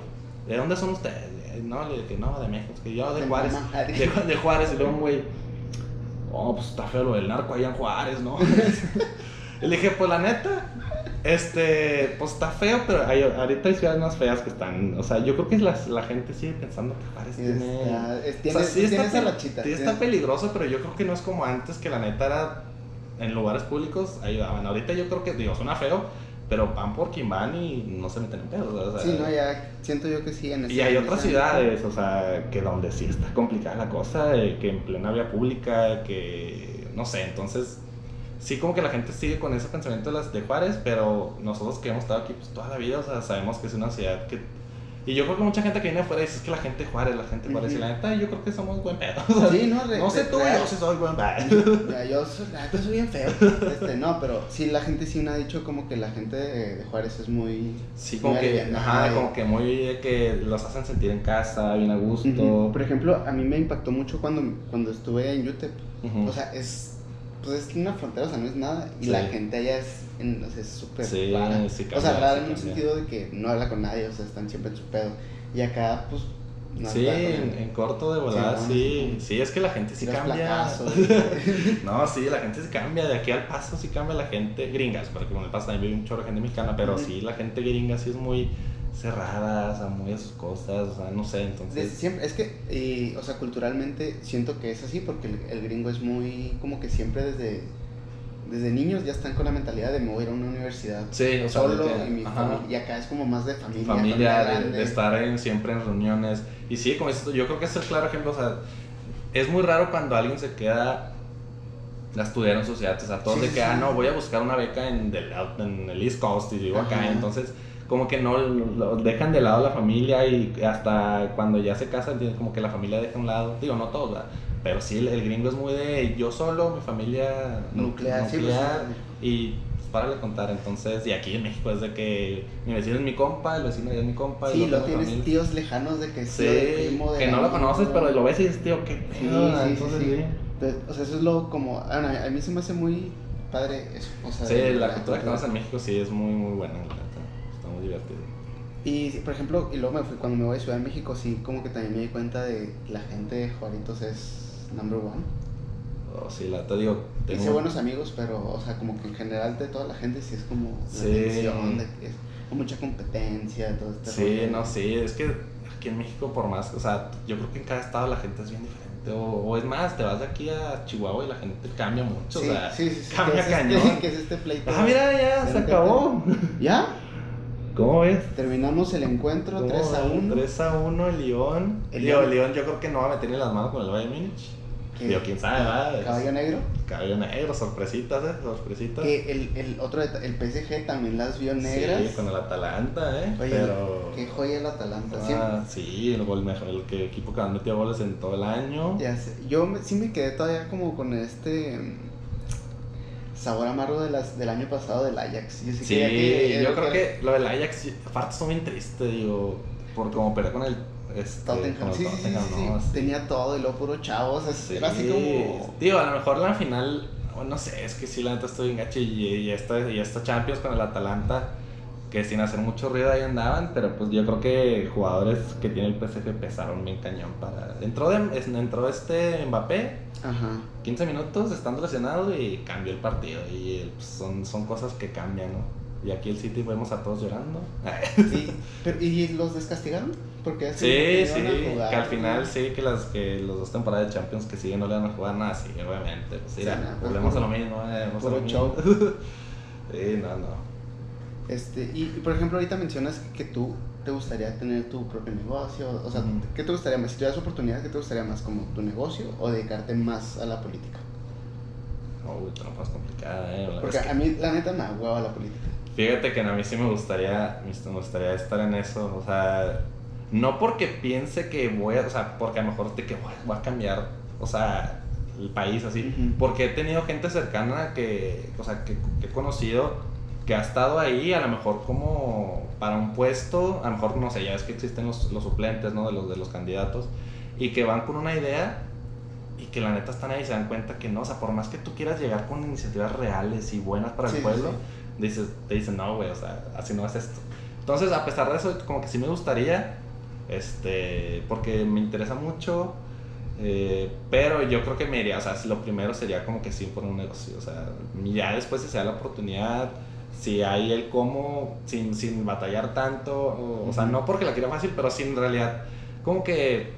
¿De dónde son ustedes? No, le dije, no, de México, es que yo de Juárez. De, de Juárez, y luego güey, oh, pues está feo lo del narco allá en Juárez, ¿no? y le dije, pues la neta, este, pues está feo, pero hay, ahorita hay ciudades más feas que están, o sea, yo creo que la, la gente sigue pensando que Juárez tiene... es- O tiene, sea, sí tiene está, esa rachita. sí está peligroso, pero yo creo que no es como antes que la neta era en lugares públicos ayudaban. Ahorita yo creo que, digo, suena feo, pero van por quien van y no se meten en pedos. o sea, Sí, no, ya siento yo que sí. En y ese- hay en otras ciudades, o sea, que donde sí está complicada la cosa, eh, que en plena vía pública, que no sé, entonces sí como que la gente sigue con ese pensamiento de las de Juárez, pero nosotros que hemos estado aquí pues toda la vida, o sea, sabemos que es una ciudad que y yo creo que mucha gente que viene afuera dice es que la gente Juárez, la gente Juárez, y la neta yo creo que somos buen pedo. o sea, Sí, no, re- no sé tú, yo sí soy buen pedo. Ya, yo soy, la neta soy bien feo. Este, no, pero sí, la gente sí me ha dicho como que la gente de, de Juárez es muy. Sí, como muy que, alivianada ajá, y- como que muy de que los hacen sentir en casa, bien a gusto. Por ejemplo, a mí me impactó mucho cuando, cuando estuve en UTEP. O sea, es. Pues es una frontera, o sea, no es nada. Y Sí. la gente allá es en- o sea, súper Sí, rara. sí o sea, cambia, rara en un cambia. sentido de que no habla con nadie, o sea, están siempre en su pedo. Y acá, pues. no Sí, en, en corto de volada, Sí, sí. no, Sí, es que la gente sí cambia. placazos. No, sí, la gente sí cambia. De aquí al paso sí cambia la gente. Gringas, porque con el paso también vive un chorro de gente mexicana, pero Ujú. sí, la gente gringa sí es muy cerrada, o sea, muy a sus cosas, o sea, no sé, Desde entonces. siempre, es que, y, o sea, culturalmente siento que es así porque el, el gringo es muy, como que siempre desde, desde niños ya están con la mentalidad de me voy a ir a una universidad Sí, o sea, solo que- y, mi familia, y acá es como más de familia. familia, de, estar en, siempre en reuniones. Y sí, como tú, yo creo que es el claro ejemplo, o sea, es muy raro cuando alguien se queda a estudiar en su ciudad, o sea, todos Sí, de que, sí. ah, no, voy a buscar una beca en, del- en el East Coast y vivo acá, entonces como que no lo dejan de lado la familia y hasta cuando ya se casan, como que la familia deja a un lado, digo, no todos, ¿verdad? Pero sí, el, el gringo es muy de yo solo, mi familia nu- Nuclear, sí, pues, nuclear, y pues, para de contar, entonces, y aquí en México es de que mi vecino es mi compa, el vecino ya es mi compa, Sí, lo tienes familia. tíos lejanos de que Sí, de primo, de que no lo conoces, pero lo ves y dices, tío, qué Sí, pedo, sí, sí, entonces, sí. Entonces, o sea, eso es lo como, ah, a mí se me hace muy padre eso. O sea, Sí, la de cultura que tenemos en México sí es muy, muy buena, la muy divertido. Y, por ejemplo, y luego me fui, cuando me voy a Ciudad de México, sí, como que también me di cuenta de que la gente de Juaritos es number one. Oh, sí, la te digo, Hice buenos amigos, pero, o sea, como que en general de toda la gente sí es como la Sí. que es con mucha competencia, todo este Sí, rollo. no, sí, es que aquí en México por más, o sea, yo creo que en cada estado la gente es bien diferente. O, o es más, te vas de aquí a Chihuahua y la gente cambia mucho, Sí, o sea, sí, sí, sí, cambia es cañón. Este, es este pleito. Ah, mira, ya se acabó. ¿Ya? ¿Cómo ves? Terminamos el encuentro ¿Cómo 3 a ves? 1. 3 a 1 el León. El León. León yo creo que no va a meter ni las manos con el Bayern Múnich. Digo, quién sabe, ¿verdad? Caballo negro. Caballo negro, sorpresitas, ¿eh? Sorpresitas. Que el, el otro, el PSG también las vio negras. Sí, con el Atalanta, ¿eh? Oye, Pero... qué joya el Atalanta. Ah, sí, el, gol mejor, el que, equipo que más metió goles en todo el año. Ya sé. Yo me- sí me quedé todavía como con este sabor amargo de las, del año pasado del Ajax. Yo sí, Sí, quería que- yo creo que lo del Ajax, aparte, estuvo bien triste, digo, por como perder con el este, Tottenham, sí, Tottenham, sí, ¿no? sí. tenía todo y luego puro chavos, o sea, Sí. era así como... Digo, a lo mejor la final, bueno, no sé, es que sí, la neta estoy en gacho y, y esta, y esta Champions con el Atalanta, que sin hacer mucho ruido ahí andaban, pero pues yo creo que jugadores que tiene el PSG pesaron bien cañón para... Entró, de, entró este Mbappé, Ajá. 15 minutos estando lesionado y cambió el partido. Y pues, son, son cosas que cambian, ¿no? Y aquí el City vemos a todos llorando. Sí, pero, ¿Y los descastigaron? Porque así Sí, sí, a jugar, que al final ¿no? sí, que las que los dos temporadas de Champions que siguen no le van a jugar nada, sí, obviamente. Pues, Sí, volvemos a lo mismo, eh, volvemos a lo show. mismo. sí, no, no. Este, y por ejemplo, ahorita mencionas que tú te gustaría tener tu propio negocio. O sea. ¿qué te gustaría más? Si tuvieras oportunidad, ¿qué te gustaría más? ¿Como tu negocio o dedicarte más a la política? Uy, te lo pones complicada, eh. la Porque a mí, la neta, me hueva la política. que- Fíjate que a mí sí me gustaría, me gustaría estar en eso, o sea, no porque piense que voy a, o sea, porque a lo mejor te que voy, voy a cambiar, o sea, el país así, porque he tenido gente cercana que, o sea, que, que he conocido que ha estado ahí a lo mejor como para un puesto, a lo mejor no sé, ya es que existen los, los suplentes, ¿no? De los, de los candidatos, y que van con una idea y que la neta están ahí y se dan cuenta que no, o sea, por más que tú quieras llegar con iniciativas reales y buenas para Sí, el pueblo, sí. dices, te dicen, no, güey, o sea, así no es esto. Entonces, a pesar de eso, como que sí me gustaría, este, porque me interesa mucho, eh, pero yo creo que me iría, o sea, lo primero sería como que sí por un negocio, o sea, ya después si se da la oportunidad, si hay el cómo, sin, sin batallar tanto, o, o sea, no porque la quiera fácil, pero sin realidad, como que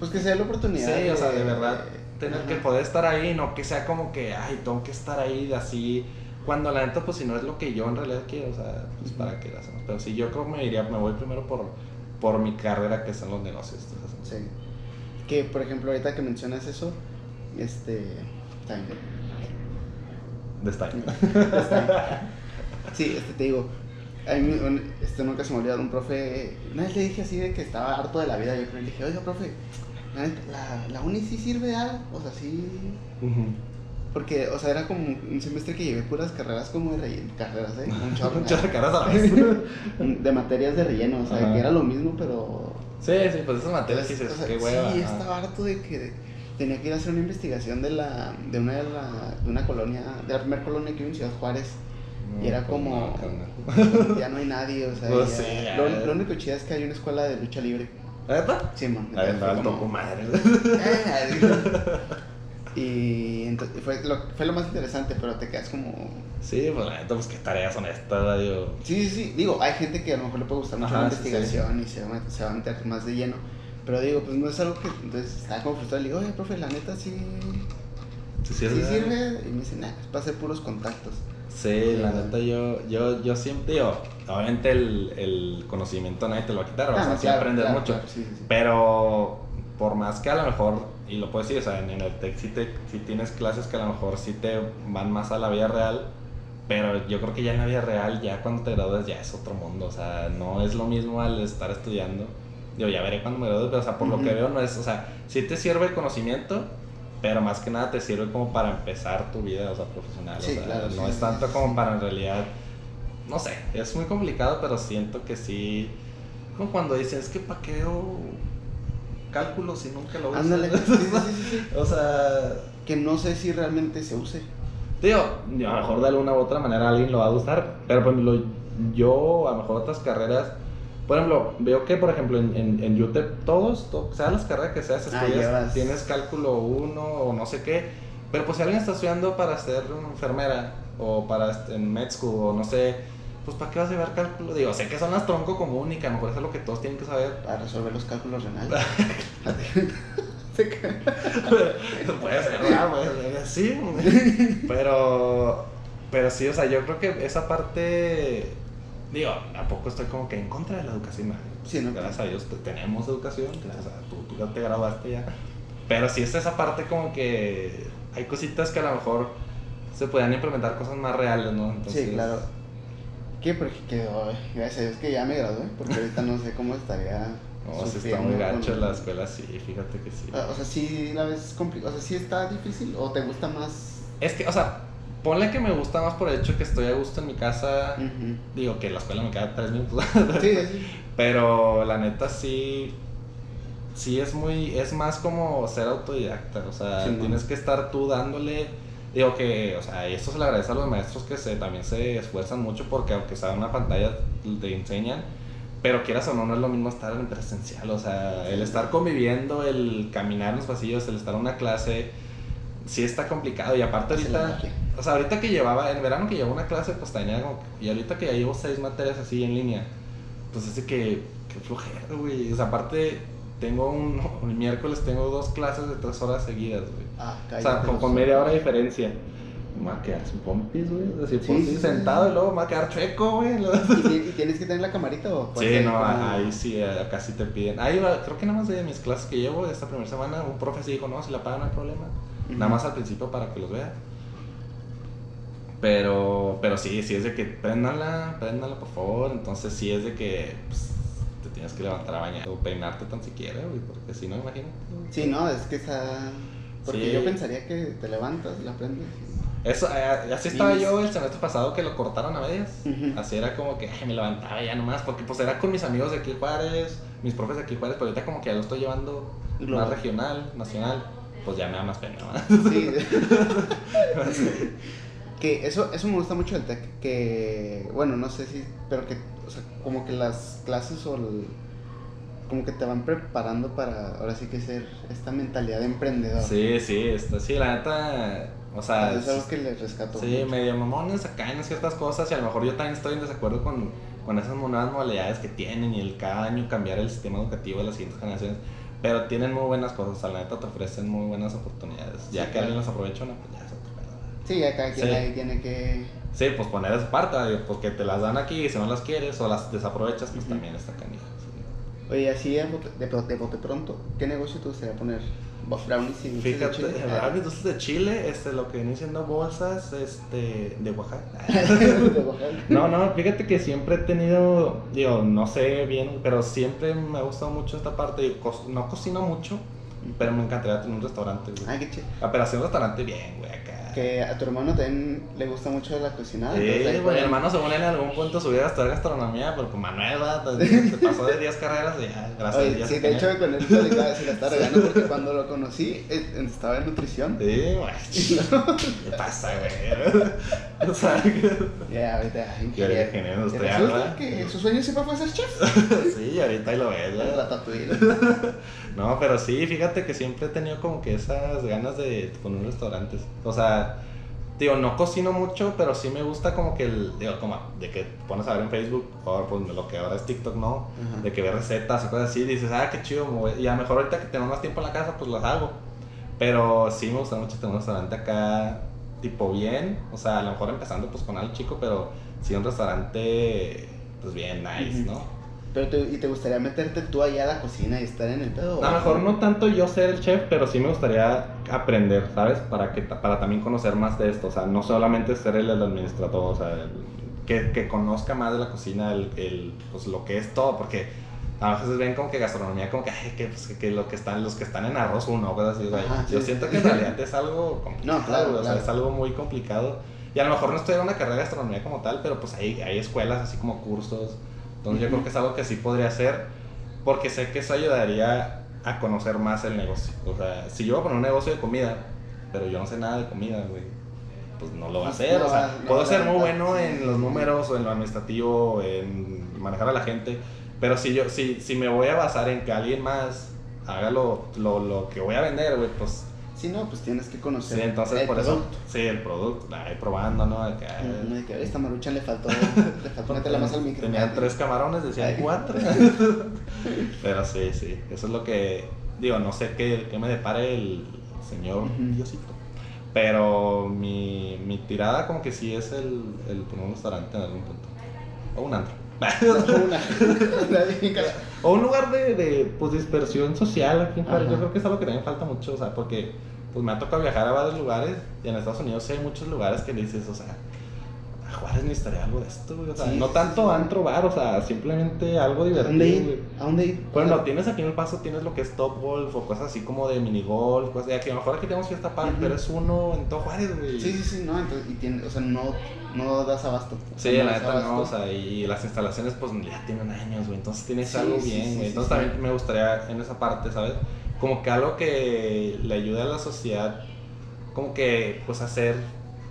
Pues que sea la oportunidad. Sí, o sea, de verdad, tener que poder estar ahí, no que sea como que, ay, tengo que estar ahí así, cuando la neta, pues si no es lo que yo en realidad quiero, o sea, pues para qué lo hacemos. Pero sí, yo creo que me iría, me voy primero por, por mi carrera que son los negocios. entonces, Sí. Que, por ejemplo, ahorita que mencionas eso, este... bien. De. Sí, este te digo, a mí, un- este nunca se me olvidó, un profe, una vez le dije así de que estaba harto de la vida, yo creo, y le dije, oiga, profe, la, la, uni sí sirve de algo, o sea, sí, porque, o sea, era como un semestre que llevé puras carreras como de relleno, carreras, ¿eh? Un chorro, Un chorro de caras a vez. de materias de relleno, o sea, Ajá. que era lo mismo, pero... Sí, sí, pues esas materias sí, o sea, qué hueva. Sí, estaba harto de que tenía que ir a hacer una investigación de la, de una, de la, de una colonia, de la primera colonia que hubo en Ciudad Juárez, No, y era pues como- no, ya no hay nadie, o sea, Pues ya- sí, ya. lo, lo único chido es que hay una escuela de lucha libre. ¿Neta? Sí, man. Ahí entonces andaba el como- madre. y entonces fue lo, fue lo más interesante, pero te quedas como... Sí, pues la neta, pues qué tareas son estas, digo. Sí, sí, sí, digo, hay gente que a lo mejor le puede gustar mucho Ajá, la sí, sí. investigación y se va, a- se va a meter más de lleno, pero digo, pues no es algo que... Entonces estaba como frustrado, le digo, oye, profe, la neta sí... Sí, Sí, sirve. sirve, y me dicen, nah, es para hacer puros contactos. Sí, la neta yo, yo, yo siempre digo, obviamente el, el conocimiento nadie te lo va a quitar, vas Ah, a no, sí claro, aprender claro, mucho. claro, sí, sí. Pero por más que a lo mejor, y lo puedes decir, o sea, en, en el TEC sí, te, sí tienes clases que a lo mejor sí te van más a la vida real, pero yo creo que ya en la vida real, ya cuando te gradúas, ya es otro mundo, o sea, no es lo mismo al estar estudiando. Digo, ya veré cuando me gradúe, pero o sea, por lo Ujú. que veo no es, o sea, sí te sirve el conocimiento, pero más que nada te sirve como para empezar tu vida, o sea, profesional. Sí, o sea, claro, no sí, es tanto sí, como para en realidad, no sé, es muy complicado, pero siento que sí, como cuando dicen, es que pa' qué o cálculo si nunca lo usas. Ándale, o sea, Que no sé si realmente se use. digo, a lo mejor de alguna u otra manera alguien lo va a usar, pero por ejemplo, yo, a lo mejor otras carreras, por ejemplo, veo que, por ejemplo, en, en, en UTEP, todos, to- sea las carreras que seas, Ah, estudias, tienes cálculo 1 o no sé qué, pero pues si alguien está estudiando para ser una enfermera o para en med school o no sé, pues ¿para qué vas a llevar cálculo? Digo, sé que son las tronco común y que a lo mejor eso es lo que todos tienen que saber. Para resolver los cálculos renales. puede ser, ¿verdad? Puede ser, sí, pero, pero sí, o sea, yo creo que esa parte, digo, ¿a poco estoy como que en contra de la educación? Sí, ¿no? Gracias a Dios te- tenemos educación, o sea, tú, tú ya te graduaste ya, pero sí es esa parte como que hay cositas que a lo mejor se podían implementar cosas más reales, ¿no? Sí, claro. ¿Qué? Porque que, ay, gracias a Dios que ya me gradué, porque ahorita no sé cómo estaría. No, sí está muy con- gacho la escuela, sí, fíjate que sí. O sea, sí la ves complicado. O sea, sí está difícil o te gusta más. Es que, o sea, ponle que me gusta más por el hecho que estoy a gusto en mi casa. Ujú. Digo que la escuela me queda tres minutos. Sí, sí. Pero la neta sí. Sí es muy. Es más como ser autodidacta. O sea, Sí, ¿no? tienes que estar tú dándole. Digo que, o sea, esto se le agradece a los maestros que se, también se esfuerzan mucho porque aunque sea una pantalla te enseñan, pero quieras o no, no es lo mismo estar en presencial, o sea, el estar conviviendo, el caminar en los pasillos, el estar en una clase, sí está complicado y aparte ahorita, o sea, ahorita que llevaba, en verano que llevaba una clase, pues tenía como, y ahorita que ya llevo seis materias así en línea, pues es que, que flojera, güey, o sea, aparte tengo un, el miércoles tengo dos clases de tres horas seguidas, güey. Ah, O sea, con, con media hora de diferencia. Me va a quedar sin pompis, güey. Así, Sí, pompis sí, sí. sentado y luego me va a quedar chueco, güey. ¿Y, y tienes que tener la camarita o Sí, no, como- ahí sí, acá sí te piden. Ahí va, creo que nada más de mis clases que llevo esta primera semana, un profe sí dijo, no, si la pagan no hay problema. Ujú. Nada más al principio para que los veas. Pero, pero sí, sí es de que préndala, préndala por favor. Entonces sí es de que pues, te tienes que levantar a bañar o peinarte tan siquiera, güey, porque si no, imagínate. Sí, no, es que está... Porque Sí. yo pensaría que te levantas, la prendes. Eso, eh, así estaba Y- yo el semestre pasado que lo cortaron a medias. Así era como que ay, me levantaba ya nomás, porque pues era con mis amigos de aquí Juárez, mis profes de aquí Juárez, pero ahorita como que ya lo estoy llevando Global. más regional, nacional, pues ya me da más pena. ¿no? Sí. que eso, eso me gusta mucho del TEC, que, bueno, no sé si, pero que, o sea, como que las clases o el- como que te van preparando para, ahora sí que ser esta mentalidad de emprendedor. Sí, sí, está, sí, la neta, o sea, es algo que les rescato. sí, mucho. medio mamones acá en ciertas cosas y a lo mejor yo también estoy en desacuerdo con, con esas nuevas modalidades que tienen y el cada año cambiar el sistema educativo de las siguientes generaciones. Pero tienen muy buenas cosas, o sea, la neta te ofrecen muy buenas oportunidades. Ya Sí, que alguien las aprovecha, no, pues ya. Sí, cada quien Sí. ahí tiene que... Sí, pues poner esa parte, digo, pues que te las dan aquí y si no las quieres o las desaprovechas, pues Ujú. también está canija. sí. Oye, así de de, de bote pronto, ¿qué negocio te gustaría poner? Brownies y dulces de Fíjate, chile. brownies dulces de Chile, este, lo que vienen siendo bolsas este, de Oaxaca. De. No, no, fíjate que siempre he tenido, digo, no sé bien, pero siempre me ha gustado mucho esta parte. Digo, co- no cocino mucho, pero me encantaría tener un restaurante, güey. Ay, qué chido. Ah, pero hacer un restaurante bien, güey, acá. Que a tu hermano también le gusta mucho la cocinada. Sí, entonces mi hermano según él en algún punto subía a estudiar gastronomía, pero con Manuel, te pasó de 10 carreras y ya, gracias a Oye, Dios. sí, de hecho con él platicaba, se la estaba regando porque cuando lo conocí eh, estaba en nutrición. Sí, güey. ¿Qué pasa, güey? O sea, Ya, ahorita ingeniero. ingeniero Y industrial, resulta ¿verdad? que su sueño siempre fue ser chef. sí, ahorita ahí lo ves, ¿verdad? ratatouille. No, pero sí, fíjate que siempre he tenido como que esas ganas de poner restaurantes. O sea, digo, no cocino mucho, pero sí me gusta como que el, digo, como de que pones a ver en Facebook, o pues lo que ahora es TikTok, ¿no? Ajá. De que ves recetas y cosas así, dices, ah, qué chido, y a lo mejor ahorita que tengo más tiempo en la casa, pues las hago. Pero sí me gusta mucho tener un restaurante acá, tipo bien, o sea, a lo mejor empezando pues con algo chico, pero sí un restaurante, pues bien nice. ¿no? Pero te, ¿y te gustaría meterte tú allá a la cocina y estar en el pedo? A lo mejor no tanto yo ser el chef, pero sí me gustaría aprender, ¿sabes? Para que para también conocer más de esto, o sea, no solamente ser el, el administrador, o sea, el- que, que conozca más de la cocina, el, el, pues lo que es todo, porque a veces ven como que gastronomía, como que, ay, que, pues, que, lo que están, los que están en arroz uno, cosas así, o sea, Ajá, yo sí. siento que en realidad es algo complicado, No, claro, o sea, claro. es algo muy complicado. Y a lo mejor no estoy en una carrera de gastronomía como tal, pero pues hay, hay escuelas, así como cursos. Entonces yo creo que es algo que sí podría hacer, porque sé que eso ayudaría a conocer más el negocio. O sea, si yo voy a poner un negocio de comida, pero yo no sé nada de comida, güey, pues no lo va a Pues hacer. no o sea, no puedo ser muy bueno en los números o en lo administrativo, en manejar a la gente, pero si yo si, si me voy a basar en que alguien más haga lo, lo, lo que voy a vender, güey, pues Si no, pues tienes que conocer sí, entonces el por eso, producto. sí, el producto, ahí probando, ¿no? De que, ah, Ujú, de que, "Oye, esta marucha le faltó, le faltó meterla más al micro. Tenía tres camarones, decían cuatro. Pero sí, sí. Eso es lo que. Digo, no sé qué, qué me depare el señor. Diosito. Pero mi, mi tirada, como que sí es el, el poner un restaurante en algún punto. O un antro. O un lugar de, de pues, dispersión social aquí en Juárez. Yo creo que es algo que también falta mucho. O sea, porque pues, me ha tocado viajar a varios lugares. Y en Estados Unidos hay muchos lugares que dices, o sea. A Juárez necesitaría algo de esto, güey. O sea, Sí, no tanto antro bar, o sea, simplemente algo ¿A divertido. dónde güey. ir? ¿A dónde ir? Bueno, tienes aquí en el paso, tienes lo que es top golf o cosas así como de mini golf, cosas de que a lo mejor aquí tenemos fiesta Ujú. pero es uno en todo Juárez, güey. Sí, sí, sí, no, entonces, y tiene, o sea, no, no das abasto. Sí, no la neta no, o sea, y las instalaciones pues ya tienen años, güey, entonces tienes Sí, algo sí, bien, güey. entonces también me gustaría en esa parte, ¿sabes? Como que algo que le ayude a la sociedad como que, pues hacer,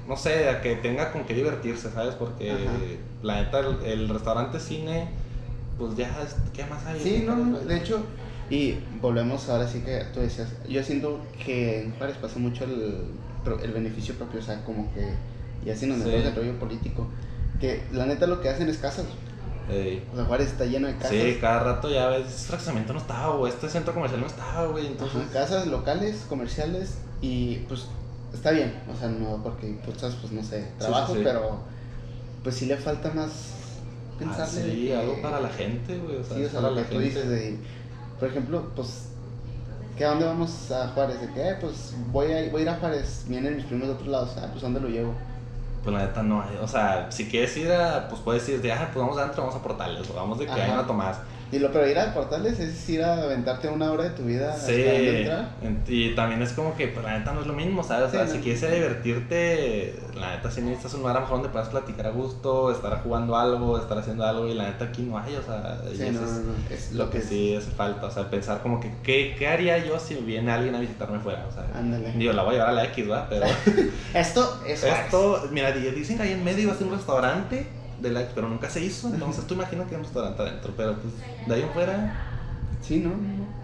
no sé, a que tenga con qué divertirse, ¿sabes? Porque Ajá. la neta, el, el restaurante cine, pues ya, ¿qué más hay? Sí, no, no, de hecho, y volvemos ahora sí que tú decías, yo siento que en Juárez pasa mucho el, el beneficio propio, o sea, como que, y así nos Sí. metemos en rollo político, que la neta lo que hacen es casas, Ey. o sea, Juárez está lleno de casas, Sí, cada rato ya ves, este fraccionamiento no estaba, güey, este centro comercial no estaba, güey, entonces... Ajá, casas locales, comerciales, y pues está bien, o sea, no porque impulsas, pues no sé, trabajo, sí. pero pues sí le falta más Ah, pensarle. de sí, que- algo para la gente, güey, o sea, Sí, o sea, para lo la que tú dices de, por ejemplo, pues, ¿que a dónde vamos a Juárez? De que, eh, pues, voy a, voy a ir a Juárez, vienen mis primos de otros lados, ah, pues, ¿a ¿dónde lo llevo? Pues la neta no hay, o sea, si quieres ir a, pues puedes ir de, ah, pues vamos adentro, vamos a Portales, o vamos de que Ajá. hay una Tomás. Y lo, pero ir a Portales es ir a aventarte una hora de tu vida Sí, y también es como que, pues la neta no es lo mismo, ¿sabes? O sea, Sí, si no. quieres divertirte, la neta sí necesitas un lugar a lo mejor donde puedas platicar a gusto, estar jugando algo, estar haciendo algo, y la neta aquí no hay, o sea, y eso no, es es lo que sí hace falta, o sea, pensar como que, ¿qué, qué haría yo si viene alguien a visitarme fuera? O sea, Ándale. digo, la voy a llevar a la X, ¿verdad? Pero... Esto es. Esto, mira, di- dicen que ahí en medio iba a ser un restaurante de la pero nunca se hizo, entonces tú imaginas que hay un restaurante adentro, pero pues de ahí en fuera, Sí, no,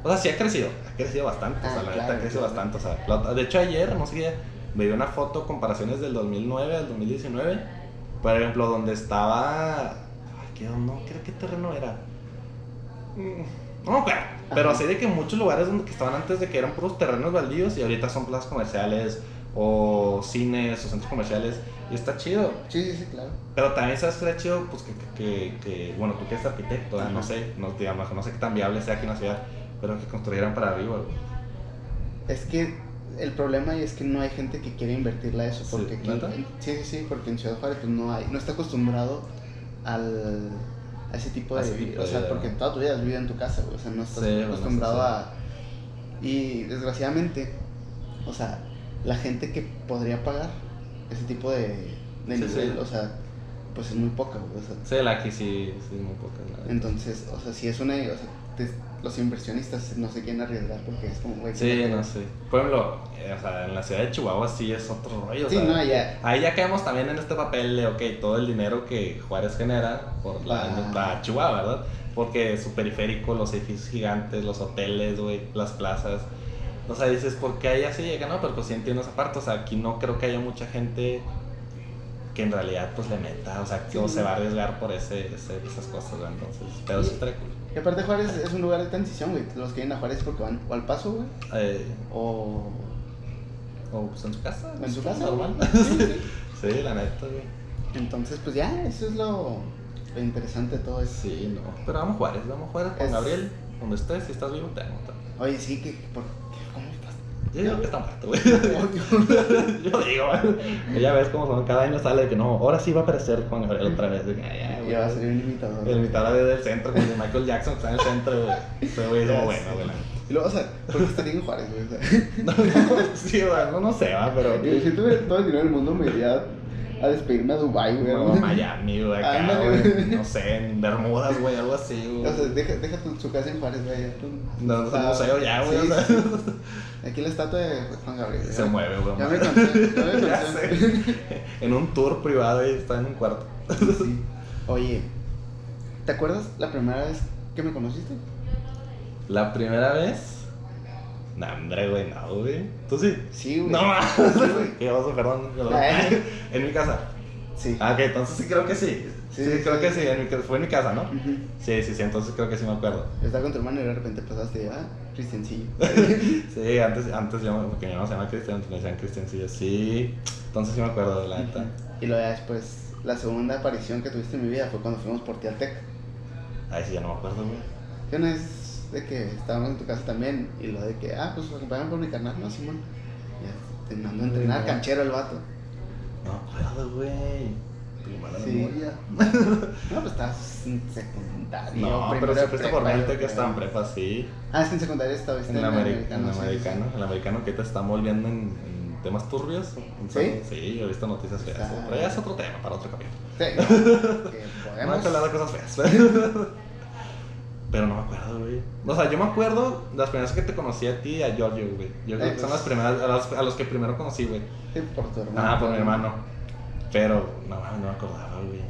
o sea, sí ha crecido, ha crecido bastante, o sea, Ah, la claro, neta ha crecido claro. bastante, o sea, la- de hecho ayer, no sé qué, me dio una foto, comparaciones del 2009 al 2019, por ejemplo, donde estaba, ay, ¿qué, no, ¿qué, qué terreno era? Mm, No me acuerdo, pero así de que muchos lugares donde que estaban antes de que eran puros terrenos baldíos y ahorita son plazas comerciales o cines o centros comerciales y está chido. Sí, sí, sí, claro. Pero también sabes que era chido, pues que, que, bueno, tú que eres arquitecto, no sé, no, digamos, no sé qué tan viable sea aquí en la ciudad, pero que construyeran para arriba, güey. Es que el problema es que no hay gente que quiere invertirle a eso. Sí, Porque sí, sí, sí, porque en Ciudad Juárez pues no hay, no está acostumbrado al, a ese tipo de, ese tipo o sea, porque toda tu vida has vivido en tu casa, güey, o sea, no estás Sí, acostumbrado sí. a... Y desgraciadamente, o sea, la gente que podría pagar ese tipo de, de Sí, nivel, sí. o sea, pues es muy poca, o sea, Sí, la aquí sí, sí, muy la neta. entonces, o sea, si es una, o sea, te- los inversionistas no se quieren arriesgar porque es como, güey, Sí, ¿qué no sé. Por ejemplo, eh, o sea, en la ciudad de Chihuahua sí es otro rollo. o Sí, sea, no, ya. Ahí ya quedamos también en este papel de, ok, todo el dinero que Juárez genera por la, Ah. la Chihuahua, ¿verdad? Porque su periférico, los edificios gigantes, los hoteles, güey, las plazas. O sea, dices, ¿por qué allá sí llega? No, pero pues sí entiendo esa parte. O sea, aquí no creo que haya mucha gente que en realidad pues le meta, o sea, que o Sí. se va a arriesgar por ese, ese- esas cosas, ¿verdad? Entonces, pero sí Y- estaría cool. Y aparte Juárez es un lugar de transición, güey. Los que vienen a Juárez porque van o al paso, güey, Eh, o o pues en su casa. en su casa. Normal. Sí, sí. Sí, la neta, güey. Entonces, pues ya, eso es lo, lo interesante de todo eso. Sí, no. Pero vamos a Juárez, vamos a Juárez con Es- Gabriel. Donde estés, si estás vivo, te amo. Oye, sí, que, por. Yo digo que está muerto, güey. Yo digo, güey. Ya ves cómo son. Cada año sale de que no, ahora sí va a aparecer Juan Gabriel otra vez. De que, "Ay, ya, va a güey". salir un imitador. El mitad del centro, como de Michael Jackson, que está en el centro, güey. Ese güey es bueno, güey. Y luego, o sea, ¿por qué estaría en Juárez, güey? No, no, sí, no, no sé, va, pero. si tuviera todo el dinero del mundo me iría a despedirme a Dubai, güey. Como a Miami, güey, acá, güey. No sé, en Bermudas, güey, algo así, güey. O sea, deja, deja tu, su casa en Juárez, güey. tú- No, no museo ya, güey, sí, o sea. sí. Aquí la estatua de Juan Gabriel. Se ya. mueve, güey. Ya me cansé, ya me cansé. En un tour privado y está en un cuarto. Sí. Oye, ¿te acuerdas la primera vez que me conociste? La primera vez. No, hombre, güey, no, güey. ¿Tú sí? Sí, güey. No. Sí, güey. Qué oso, perdón. perdón. Ay. en mi casa. Sí. Ah, ok, entonces sí creo que sí. Sí, Sí, creo que sí. en mi fue en mi casa, ¿no? Sí, sí, sí, entonces creo que sí me acuerdo. Estaba con tu hermano y de repente pasaste, ah, Cristiancillo. Sí, antes, antes yo, porque mi mamá se llama Cristian, me decían Cristiancillo. Sí, entonces sí me acuerdo de la neta. y luego después, la segunda aparición que tuviste en mi vida fue cuando fuimos por ti al Tec. Ay, sí, ya no me acuerdo, güey. Que una vez de que estábamos en tu casa también y lo de que, ah, pues acompáñame por mi carnal, no, Simón. Ya, te mando a entrenar, no. canchero el vato. No acuerdo, güey. Sí. memoria. No, pues estabas en secundaria. No, pero prepa, mí yo que está en prepa, sí. Ah, es que en secundaria estaba En el, ameri- en el sí. americano, el americano que te está volviendo en, en temas turbios. ¿Sí? Sí, yo he visto noticias feas. Está- Pero ya es otro tema para otro capítulo. Sí, no, que No podemos. que hablar de cosas feas. Pero no me acuerdo, güey. O sea, yo me acuerdo las primeras que te conocí a ti y a Giorgio, güey. Yo creo que son las primeras, a los, a los que primero conocí, güey. Sí, por tu hermano. Ah, por mi hermano. Pero, no mames, no me acordaba, güey.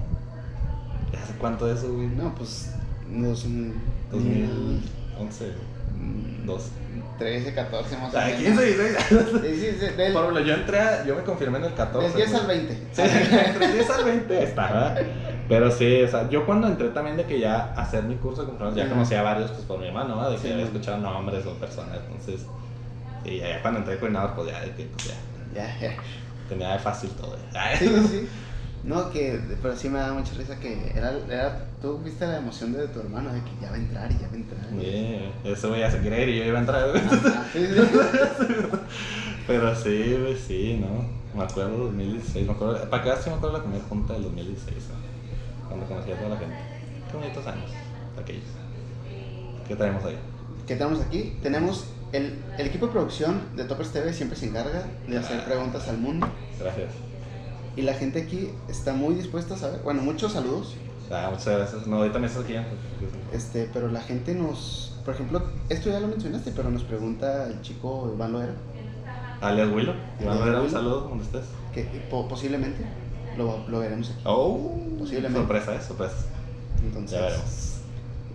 ¿Hace cuánto de eso, güey? No, pues. Dos, 2011, mm, 12. 13, 14 más o Ah, menos. 15, 16. Sí, sí, sí, del, Por ejemplo, yo entré, a- yo me confirmé en el 14. del 10 güey. al 20. Sí, entre el 10 al 20 estaba. Pero sí, o sea, yo cuando entré también de que ya hacer mi curso de confirmados, ya conocía a varios pues por mi hermano, ¿no? De que Sí, había escuchado nombres o personas, entonces. Y ya, ya cuando entré coordinador, pues ya, de que, pues ya, Ya, ya. tenía de fácil todo. Sí, sí, sí. No, que, pero sí me da mucha risa que era, era, tú viste la emoción de tu hermano de que ya va a entrar y ya va a entrar. Bien, eso voy a seguir y yo iba a entrar. Ajá, sí, sí. Pero sí, güey, sí, ¿no? Me acuerdo 2016, me acuerdo, para acá sí me acuerdo la primera junta del 2016, ¿no? cuando conocí a toda la gente. Qué bonitos años, aquellos. ¿Qué traemos ahí? ¿Qué tenemos aquí? Tenemos el, el equipo de producción de Toppers TV siempre se encarga de hacer preguntas al mundo Gracias. Y la gente aquí está muy dispuesta a saber. Bueno, muchos saludos, Ah, muchas gracias. No, ahorita me estás aquí. este, pero la gente nos, por ejemplo, esto ya lo mencionaste, pero nos pregunta el chico Iván Loera Alias Willow. Iván Loera, un saludo, donde estés. que po- posiblemente lo, lo veremos aquí. Oh, Posiblemente. Sorpresa, ¿eh? Sorpresa. Entonces, Ya veremos.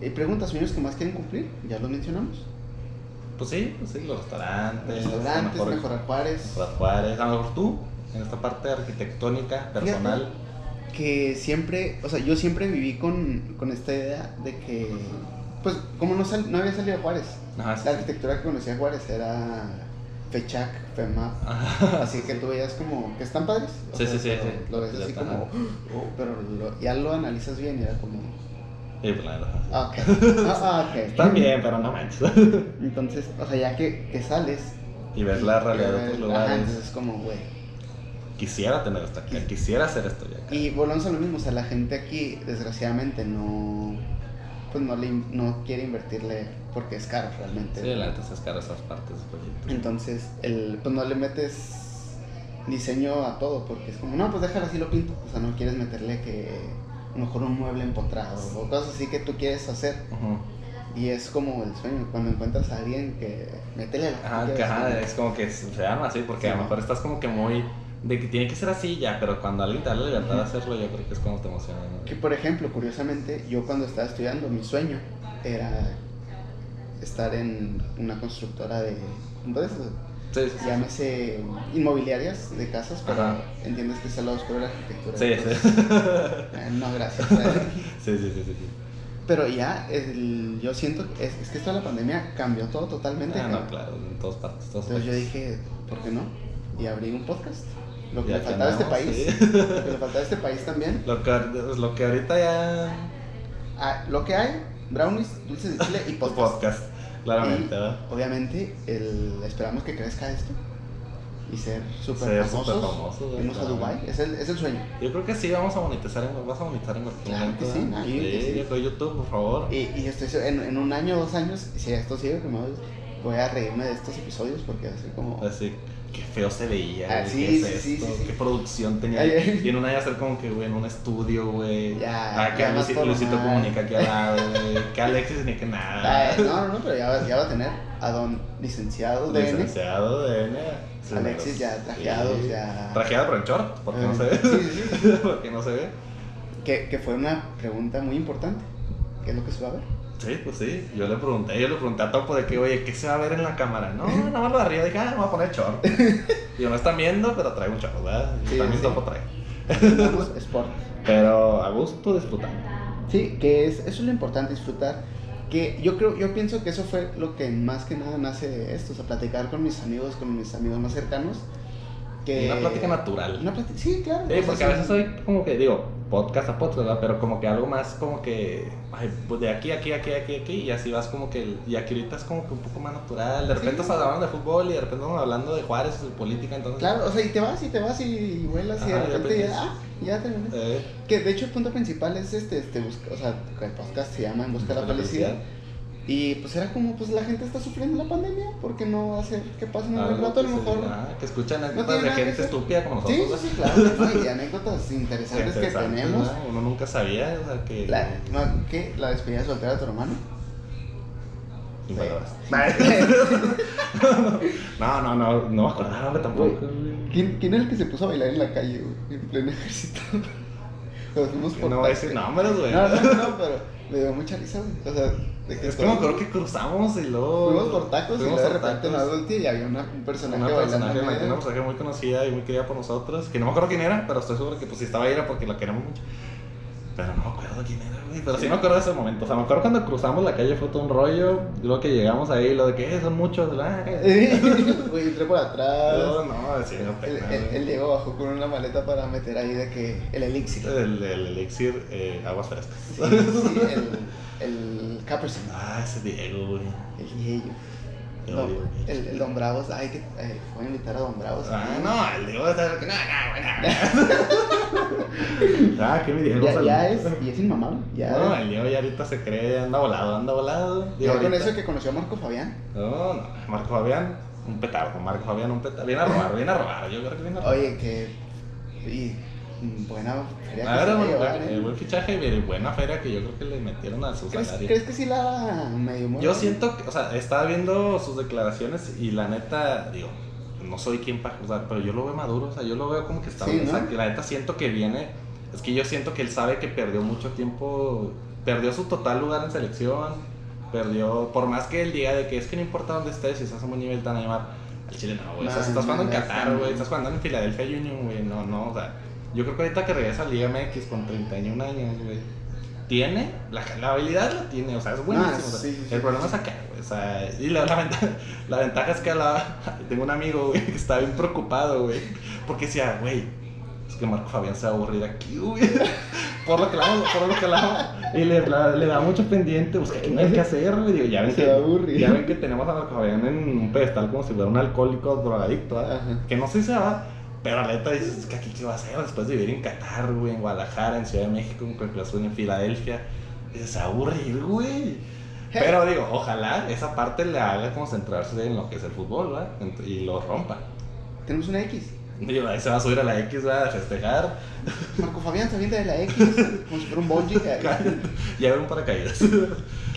¿Y preguntas, sueños que más quieren cumplir? Ya los mencionamos. Pues sí, pues sí, los restaurantes. Restaurantes, mejor- mejorar Juárez. mejorar Juárez. A lo mejor tú, en esta parte arquitectónica, personal. que siempre, o sea, yo siempre viví con, con esta idea de que, pues, como no, sal- no había salido de Juárez, Ajá, sí, la sí. arquitectura que conocía Juárez era FECHAC, FEMAP, Ajá. así que tú veías como que están padres. o Sí, sí, sí, sí. Lo ves así como, oh, pero lo- ya lo analizas bien y era como, Sí, pues la verdad. ah, ok, ah, ah, ok. Están bien, pero no manches. Entonces, o sea, ya que, que sales, y ves la realidad de otros lugares. entonces es como, güey. Quisiera tener esto acá, quisiera hacer esto ya. acá. Y volvemos a lo mismo, o sea, la gente aquí, desgraciadamente, no, pues no, le, no quiere invertirle porque es caro realmente. Sí, la es caro esas partes proyecto. Entonces, el, pues no le metes diseño a todo porque es como, no, pues déjalo así lo pinto. O sea, no quieres meterle que a lo mejor un mueble empotrado o cosas así que tú quieres hacer. Y es como el sueño, cuando encuentras a alguien que métele tú Ajá, que ajá, es como que se llama así, porque Sí, a lo mejor estás como que muy. De que tiene que ser así ya, pero cuando alguien te da la libertad de hacerlo, yo creo que es cuando te emociona. ¿no? Que por ejemplo, curiosamente, yo cuando estaba estudiando, mi sueño era estar en una constructora de, pues, Sí, sí, sí. llámese inmobiliarias de casas, pero Ajá. entiendes que es el lado oscuro de la arquitectura. Sí, entonces, sí. eh, no, gracias. Sí, sí, sí, sí. Pero ya, el- yo siento que es, es que esto de la pandemia cambió todo totalmente. Ah, no, claro, en todas partes. todas Entonces yo dije, ¿por qué no? Y abrí un podcast. Lo que Ya le faltaba a este país. sí. Lo que le faltaba a este país también. Lo que, pues, lo que ahorita ya. Ah, lo que hay, brownies, dulces de chile y podcast. Podcast, claramente, Y, ¿verdad? obviamente, el, esperamos que crezca esto y ser súper Ser famosos. famosos, Irnos a. Dubai, es el, es el sueño. Yo creo que sí vamos a monetizar en, vas a monetizar en cualquier Claro momento. que sí, no, que sí, sí. yo YouTube, por favor. Y, y estoy seguro, en, en un año dos años, si esto sigue como es, voy a reírme de estos episodios porque así como... Así, qué feo se veía, Ah, güey, sí, qué es sí, sí, esto, sí, sí. qué producción tenía. Ay. Y en un año hacer como que, güey, en un estudio, güey. Ya, Ah, que ya más Luisito, formal. comunica aquí al lado, güey. Que Alexis ni que nada. Ay, no, no, no, pero ya, va- ya va a tener a don licenciado DN, Licenciado de N. Sí, Alexis ya trajeado, ya... Trajeado pero en short, porque no Eh, se ve. Sí, sí, sí. porque no se ve. Que, que fue una pregunta muy importante. ¿Qué es lo que se va a ver? Sí, pues sí. Yo le pregunté, yo le pregunté a Topo de que, oye, ¿qué se va a ver en la cámara? No, nada más lo de arriba. Dije, ah, me voy a poner short. y no están viendo, pero traigo un short, ¿verdad? Sí, También sí. Topo trae. Sport. Pero a gusto disfrutando. Sí, que es, eso es lo importante, disfrutar. Que yo creo, yo pienso que eso fue lo que más que nada nace de esto, o sea, platicar con mis amigos, con mis amigos más cercanos. Que, Una plática natural. Una plática, sí, claro. Sí, porque a veces soy como que, digo, podcast a podcast, ¿verdad? Pero como que algo más como que, ay, pues de aquí, aquí, aquí, aquí, aquí, y así vas como que, y aquí ahorita es como que un poco más natural. De repente Sí. estás hablando de fútbol y de repente estamos hablando de Juárez su política, entonces... Claro, o sea, y te vas y te vas y vuelas y de Ajá, y de repente ya, ah, ya. Eh, Que de hecho el punto principal es este, este busca, o sea, el podcast se llama En Busca de la Felicidad. Y pues era como, pues la gente está sufriendo la pandemia, ¿por qué no hacer que pase un buen rato a lo mejor? ah, que escuchan No anécdotas tiene de gente estúpida como nosotros. sí, sí, claro, ¿no? y anécdotas interesantes que tenemos. ¿no? Uno nunca sabía, o sea, que... La, no, ¿Qué? ¿La despedida soltera de tu hermano? Sí. No, no, no, no me acordaba güey, tampoco. ¿Quién, ¿Quién era el que se puso a bailar en la calle, güey? En pleno ejército. Fuimos por No voy a decir nombres, güey. No, no, no, pero me dio mucha risa, güey. O sea, de que Es todos- acuerdo que cruzamos y luego. Fuimos por tacos y fuimos luego de repente nos volteé y había una, un personaje Una personaje, una, una muy conocida y muy querida por nosotros, que no me acuerdo quién era, pero estoy seguro que pues si estaba ahí era porque la queremos mucho. Pero no me acuerdo quién era. Pero sí me acuerdo de ese momento. O sea, me acuerdo cuando cruzamos la calle fue todo un rollo. Luego que llegamos ahí, lo de que "Eh, son muchos. Güey, entré por atrás. No, no, sí, no, el Diego bajó con una maleta para meter ahí de que el elixir. El, el elixir eh, aguas frescas. Sí, sí, el, el Caperson. Ah, ese Diego, güey. El Diego. El No, el, el Don Bravos. Ay, que eh, voy a invitar a Don Bravos. Ah, no, el Diego está. No, no, bueno. Ah, que mi Diego. Ya, es, y es inmamable. Ya. No, el Diego ya ahorita se cree, anda volado, anda volado. Digo, ya con eso que conoció a Marco Fabián. No, no, Marco Fabián, un petardo. Marco Fabián, un petardo. Viene a robar, viene a robar. Yo creo que viene a robar. Oye, que. Y, buena feria que A ver, se va a buen, llevar, buen- ¿eh? buen fichaje y buena feria que yo creo que le metieron a su ¿Crees, salario. ¿Crees que sí la medio? Yo siento que, o sea, estaba viendo sus declaraciones y la neta, digo, no soy quien para juzgar, pero yo lo veo maduro, o sea, yo lo veo como que está Sí, bien, ¿no? o sea, que la neta siento que viene, es que yo siento que él sabe que perdió mucho tiempo, perdió su total lugar en selección, perdió, por más que él diga de que es que no importa dónde estés, si estás a buen nivel te van a llamar, al Chile no, güey, o sea, estás jugando en Qatar, güey, estás jugando en Philadelphia Union, güey, no, no, o sea, yo creo que ahorita que regresa a Liga MX con 31 años, güey, tiene, la, la habilidad la tiene, o sea, es buenísimo. Ah, o sea, sí, sí, sí. el problema es acá, güey. O sea, y la, la, ventaja, la ventaja es que la, tengo un amigo, güey, que está bien preocupado, güey. Porque decía, güey, es que Marco Fabián se va a aburrir aquí, güey. Por lo que hablamos, por lo que hablamos. Y le, la- le da mucho pendiente, pues, ¿qué hay que hacer, güey? Digo, ya ven Se que, ya ven que tenemos a Marco Fabián en un pedestal como si fuera un alcohólico drogadicto. Ajá. Que no sé si se va. Pero la neta dices, es que aquí qué va a hacer después de vivir en Qatar, güey, en Guadalajara, en Ciudad de México, en Cruz en Filadelfia. Dices, aburrir, güey. Pero digo, ojalá esa parte le haga concentrarse en lo que es el fútbol, ¿verdad? Y lo rompa. Tenemos una X. Digo, ahí se va a subir a la X, ¿verdad? A festejar. Marco Fabián se avienta de la X como si fuera un bungee. eh, y a ver un paracaídas.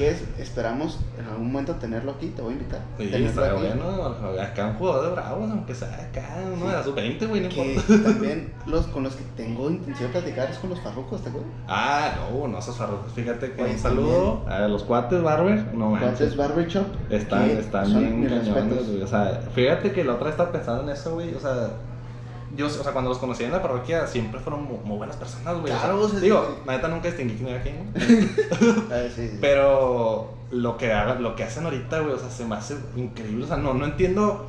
Que es, esperamos en algún momento tenerlo aquí, te voy a invitar. Sí, está bueno. Acá un jugador de bravos, aunque sea acá, uno de la sub-20, güey, no Que importa. también los con los que tengo intención de platicar es con los farrucos, ¿te acuerdas? Ah, no, no, esos farrucos. Fíjate que Oye, un saludo a los cuates Barber. No manches. Entonces, Barber Shop. Están, están bien cañones, güey. O sea, fíjate que la otra estaba pensando en eso, güey. O sea, yo, o sea, cuando los conocí en la parroquia siempre fueron mu- muy, buenas personas, güey. Claro, o sea, digo, sí. la neta nunca distinguí quién era quién, ¿no? Sí, sí. Pero lo que, lo que hacen ahorita, güey, o sea, se me hace increíble. O sea, no, no entiendo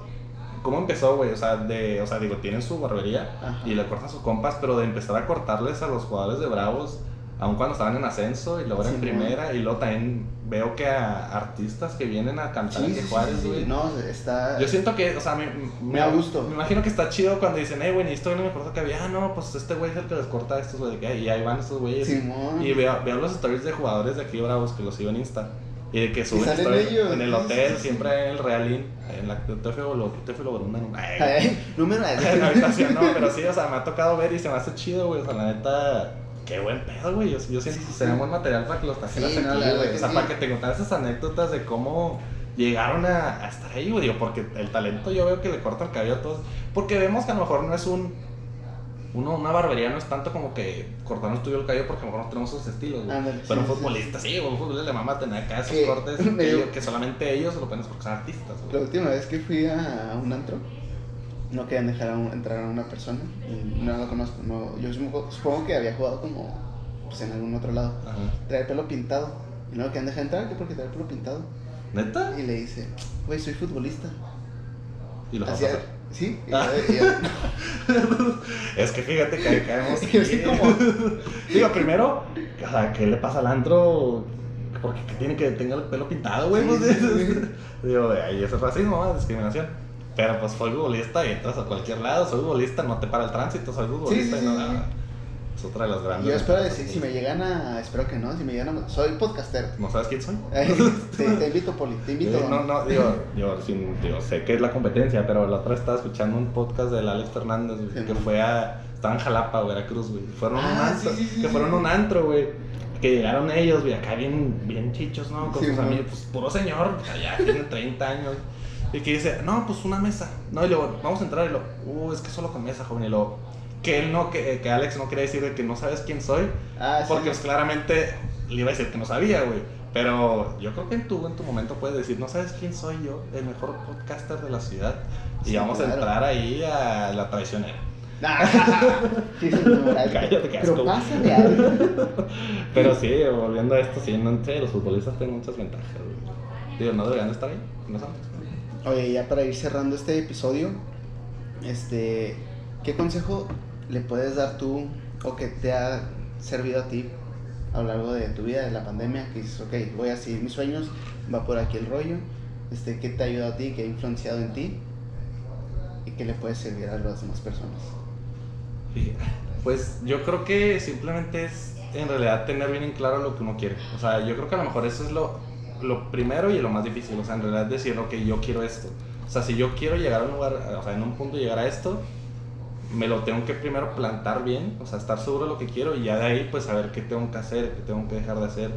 cómo empezó, güey. O sea, de, o sea, digo, tienen su barbería Ajá. y le cortan sus compas, pero de empezar a cortarles a los jugadores de Bravos, aun cuando estaban en ascenso y luego en Sí, primera, y luego también veo que a artistas que vienen a cantar Sí, a sí, Juárez, sí, sí. güey. No, está. Yo siento que, o sea, me, Me da gusto. Me imagino que está chido cuando dicen, eh, güey, ni esto no me acuerdo que había, ah, no, pues este güey es el que les corta a estos, güey, de y ahí van estos güeyes. Simón. Y veo, veo los stories de jugadores de aquí Bravos que los sigo en Insta. Y de que suben en el hotel, siempre en el Realín, en la ay, Ay, número en la habitación, no, pero sí, o sea, me ha tocado ver y se me hace chido, güey, o sea, la neta, qué buen pedo, güey, yo, yo siento que sería buen material para que los trajeras la verdad güey, o sea, sí. para que te contaras esas anécdotas de cómo llegaron a, a estar ahí, güey, digo, porque el talento yo veo que le corta el cabello a todos, porque vemos que a lo mejor no es un... Uno, una barbería no es tanto como que cortarnos tuyo el cabello porque a lo mejor no tenemos esos estilos, güey. Pero un sí, sí, futbolista, sí, güey, un futbolista le mama tener acá esos cortes que, que solamente ellos lo ponen porque son artistas, La güey. última vez que fui a un antro, no querían dejar a un- entrar a una persona. y No la conozco. No, yo supongo, que había jugado como pues, en algún otro lado. Ajá. Trae el pelo pintado. Y no lo querían dejar entrar, que porque trae el pelo pintado. ¿Neta? Y le dice, güey, soy futbolista. Y los Así, vas a- sí. Y Ah. yo- y yo, Es que fíjate que ahí caemos. Como- Digo, primero, ¿qué le pasa al antro? Porque que tiene que tener el pelo pintado, güey. Sí, pues, sí, sí. Digo, ahí es racismo, discriminación. Pero pues soy futbolista y entras a cualquier lado. Soy futbolista, no te para el tránsito. Soy futbolista sí, y no sí. Es otra de las grandes. yo espero decir, si me llegan a. Espero que no, si me llegan a. Soy podcastero. ¿No sabes quién soy? te, te invito, Poli, te invito. No, no, digo, yo, sin- digo, sé que es la competencia, pero la otra estaba escuchando un podcast del Alex Fernández, güey, que fue a. Estaba en Jalapa, Veracruz, güey. Fueron a un Ah, antro. que fueron un antro, güey. que llegaron ellos, güey, acá bien, bien chichos, ¿no? Con Sí, sus amigos, pues puro señor, ya tiene 30 años. Y que dice, no, pues una mesa. No, y luego, vamos a entrar y lo, uh, es que solo con mesa, joven. Y luego, que él no, que, que Alex no quería decir de que no sabes quién soy, Ah, sí. porque pues, claramente le iba a decir que no sabía, güey. Pero yo creo que en tu, en tu momento puedes decir, no sabes quién soy yo, el mejor podcaster de la ciudad. Y vamos a entrar ahí a la traicionera. Ah, sí, Cállate, Pero asco. algo. Pero sí, volviendo a esto, sí, no sé, los futbolistas tienen muchas ventajas, güey. Digo, no deberían de estar ahí, no son. Oye, ya para ir cerrando este episodio, este, ¿qué consejo le puedes dar tú o que te ha servido a ti a lo largo de tu vida, de la pandemia? Que dices, ok, voy a seguir mis sueños, va por aquí el rollo. Este, ¿Qué te ha ayudado a ti, qué ha influenciado en ti? Y qué le puede servir a las demás personas. Pues yo creo que simplemente es en realidad tener bien en claro lo que uno quiere. O sea, yo creo que a lo mejor eso es lo, lo primero y lo más difícil. O sea, en realidad decir, ok, yo quiero esto. O sea, si yo quiero llegar a un lugar, o sea, en un punto llegar a esto, me lo tengo que primero plantar bien, o sea, estar seguro de lo que quiero y ya de ahí pues saber qué tengo que hacer, qué tengo que dejar de hacer,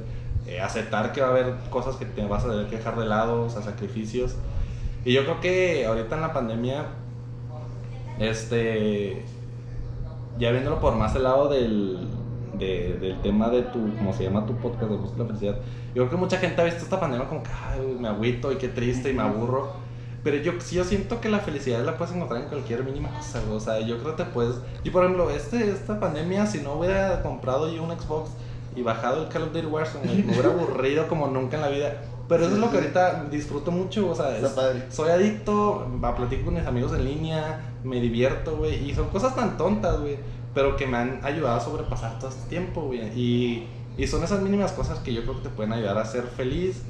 eh, aceptar que va a haber cosas que te vas a tener que dejar de lado, o sea, sacrificios. Y yo creo que ahorita en la pandemia, este, ya viéndolo por más el lado del, de- del tema de tu, como se llama tu podcast de Busca la Felicidad, yo creo que mucha gente ha visto esta pandemia como que, ay, me agüito y qué triste y me aburro. Pero yo, yo siento que la felicidad la puedes encontrar en cualquier mínima cosa. O sea, yo creo que te puedes... Y por ejemplo, este, esta pandemia, si no hubiera comprado yo un Xbox y bajado el Call of Duty Warzone, me hubiera aburrido como nunca en la vida. Pero eso es lo que ahorita disfruto mucho, o sea, es- soy adicto, platico con mis amigos en línea, me divierto, güey. Y son cosas tan tontas, güey, pero que me han ayudado a sobrepasar todo este tiempo, güey. Y, y son esas mínimas cosas que yo creo que te pueden ayudar a ser feliz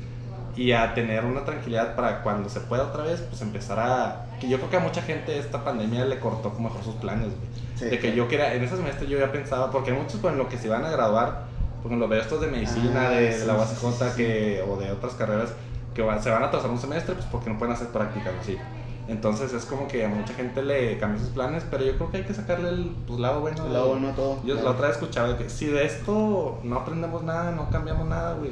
y a tener una tranquilidad para cuando se pueda otra vez, pues empezar a... Que yo creo que a mucha gente esta pandemia le cortó como mejor sus planes, güey. Sí, de que sí. yo quería, en ese semestre yo ya pensaba, porque hay muchos con lo que se van a graduar, ejemplo, veo estos de medicina, Ah, de, sí, de la UACJ, que, o de otras carreras, que se van a atrasar un semestre, pues porque no pueden hacer prácticas así. Entonces es como que a mucha gente le cambió sus planes, pero yo creo que hay que sacarle el pues, lado bueno. El de- lado bueno a todo. Yo claro. la otra vez escuchaba que si de esto no aprendemos nada, no cambiamos nada, güey.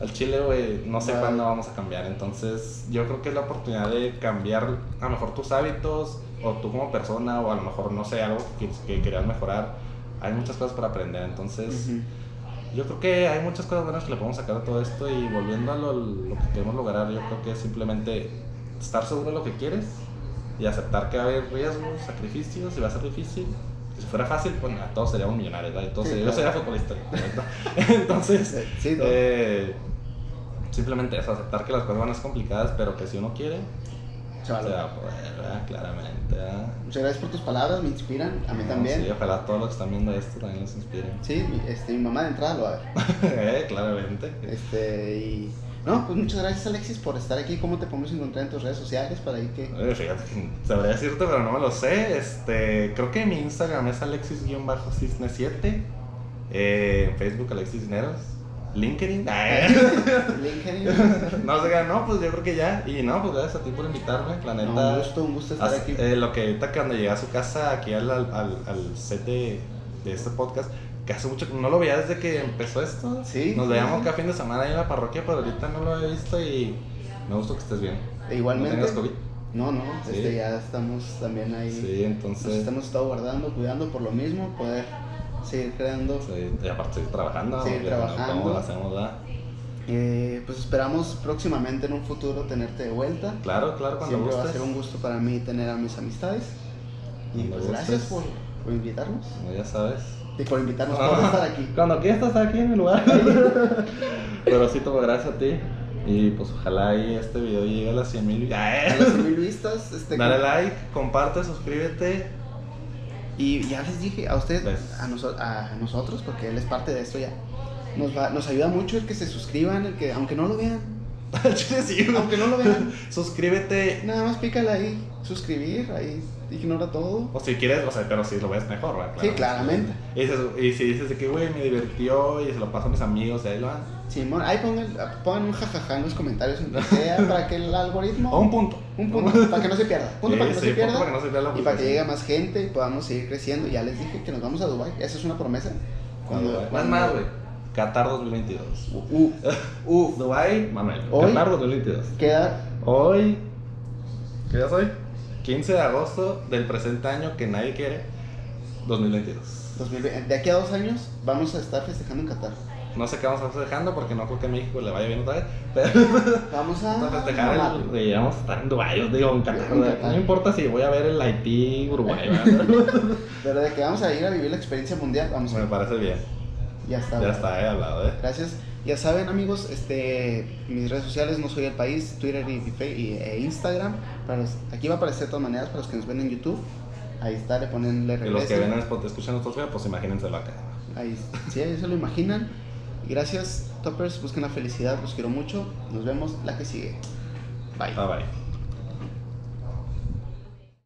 Al chile, güey, no sé Vale. cuándo vamos a cambiar. Entonces, yo creo que es la oportunidad de cambiar a lo mejor tus hábitos, o tú como persona, o a lo mejor, no sé, algo que, que querías mejorar. Hay muchas cosas para aprender. Entonces, Ujú. yo creo que hay muchas cosas buenas que le podemos sacar de todo esto. Y volviendo a lo, lo que queremos lograr, yo creo que simplemente estar seguro de lo que quieres y aceptar que va a haber riesgos, sacrificios, y va a ser difícil. Si fuera fácil, pues nada, todos seríamos millonarios, todos Sí, seríamos- yo claro. sería futbolista. Entonces, Sí, todo. eh, simplemente eso, aceptar que las cosas van a ser complicadas, pero que si uno quiere, Se se va a poder, ¿verdad? Claramente, ¿verdad? Muchas gracias por tus palabras, me inspiran, a mí No, también. Sí, ojalá todos los que están viendo esto también les inspiren. Sí, este, mi mamá de entrada lo va a ver. Eh, claramente. Este, y. No, pues muchas gracias, Alexis, por estar aquí. ¿Cómo te podemos encontrar en tus redes sociales para ahí que. Eh, Fíjate sabría decirte, pero no me lo sé. Este, creo que mi Instagram es alexis-cisne7. Eh, en Facebook Alexis Cisneros. LinkedIn. Ay. LinkedIn. no sé, no, pues yo creo que ya. Y no, pues gracias a ti por invitarme. La neta. No, un gusto, un gusto estar aquí. eh, lo que ahorita que cuando llegué a su casa, aquí al, al, al- al set de, de este podcast, que hace mucho no lo veía desde que empezó esto. Sí, Nos veíamos cada fin de semana ahí en la parroquia, pero ahorita no lo había visto y me gustó que estés bien. E Igualmente. ¿No tengas COVID? No, no, Sí. este, ya estamos también ahí. Sí, Nos entonces. estamos estado guardando, cuidando por lo mismo, poder seguir creando. sí, y aparte seguir trabajando. Seguir trabajando. ¿Cómo lo hacemos, verdad? Eh, pues esperamos próximamente en un futuro tenerte de vuelta. Claro, claro, cuando Siempre va a gustes. ser un gusto para mí tener a mis amistades. Y pues gracias por, gustes. por invitarnos. Ya sabes. Y por invitarnos por estar aquí. Cuando quieras estás aquí en mi lugar. Pero sí, todo gracias a ti. Y pues ojalá ahí este video llegue a las 100 mil. A las mil vistas, este, Dale like, comparte, suscríbete. Y ya les dije a ustedes, Pues. a, noso- a nosotros, porque él es parte de esto ya. Nos, va, nos ayuda mucho el que se suscriban, el que, aunque no lo vean, sí, aunque no lo vean, Suscríbete. nada más pícale ahí, suscribir, ahí ignora todo. O si quieres, o sea, pero si lo ves mejor, ¿verdad? Sí, claramente. Y, dices- y si dices de que, güey, me divirtió y se lo paso a mis amigos, y ahí lo van. Simón, ahí pongan, pongan un jajaja en los comentarios, aunque sea, para que el algoritmo. O un punto. un punto, para que no se pierda. Punto Sí, para que no sí, se punto pierda. para que no se pierda y para que llegue más gente y podamos seguir creciendo. Ya les dije que nos vamos a Dubai. Esa es una promesa. Cuando, Cuando, cuando- más, más, güey. Qatar 2022. Uh, uh, Dubai, Manuel. Hoy- Qatar 2022. queda Hoy, ¿qué día es hoy? 15 de agosto del presente año que nadie quiere, 2022. 2020. De aquí a dos años vamos a estar festejando en Qatar. No sé qué vamos a estar festejando porque no creo que a México le vaya bien otra vez, pero Vamos a, vamos a festejar el, y vamos a estar en Dubái, yo digo en Qatar. En Qatar. No importa si voy a ver el Haití, Uruguay. Pero de que vamos a ir a vivir la experiencia mundial, vamos a me parece bien. Ya está. Ya ¿verdad? está, he hablado, ¿eh? Gracias. Ya saben, amigos, este, mis redes sociales, no soy el país, Twitter y, e Instagram. Para los- aquí va a aparecer de todas maneras para los que nos ven en YouTube. Ahí está, le ponen le Y los que ven en Spotify, escuchan videos, pues imagínenselo acá. Ahí, sí, ahí se lo imaginan. Gracias, Toppers. Busquen la felicidad, los quiero mucho. Nos vemos la que sigue. Bye. Bye bye.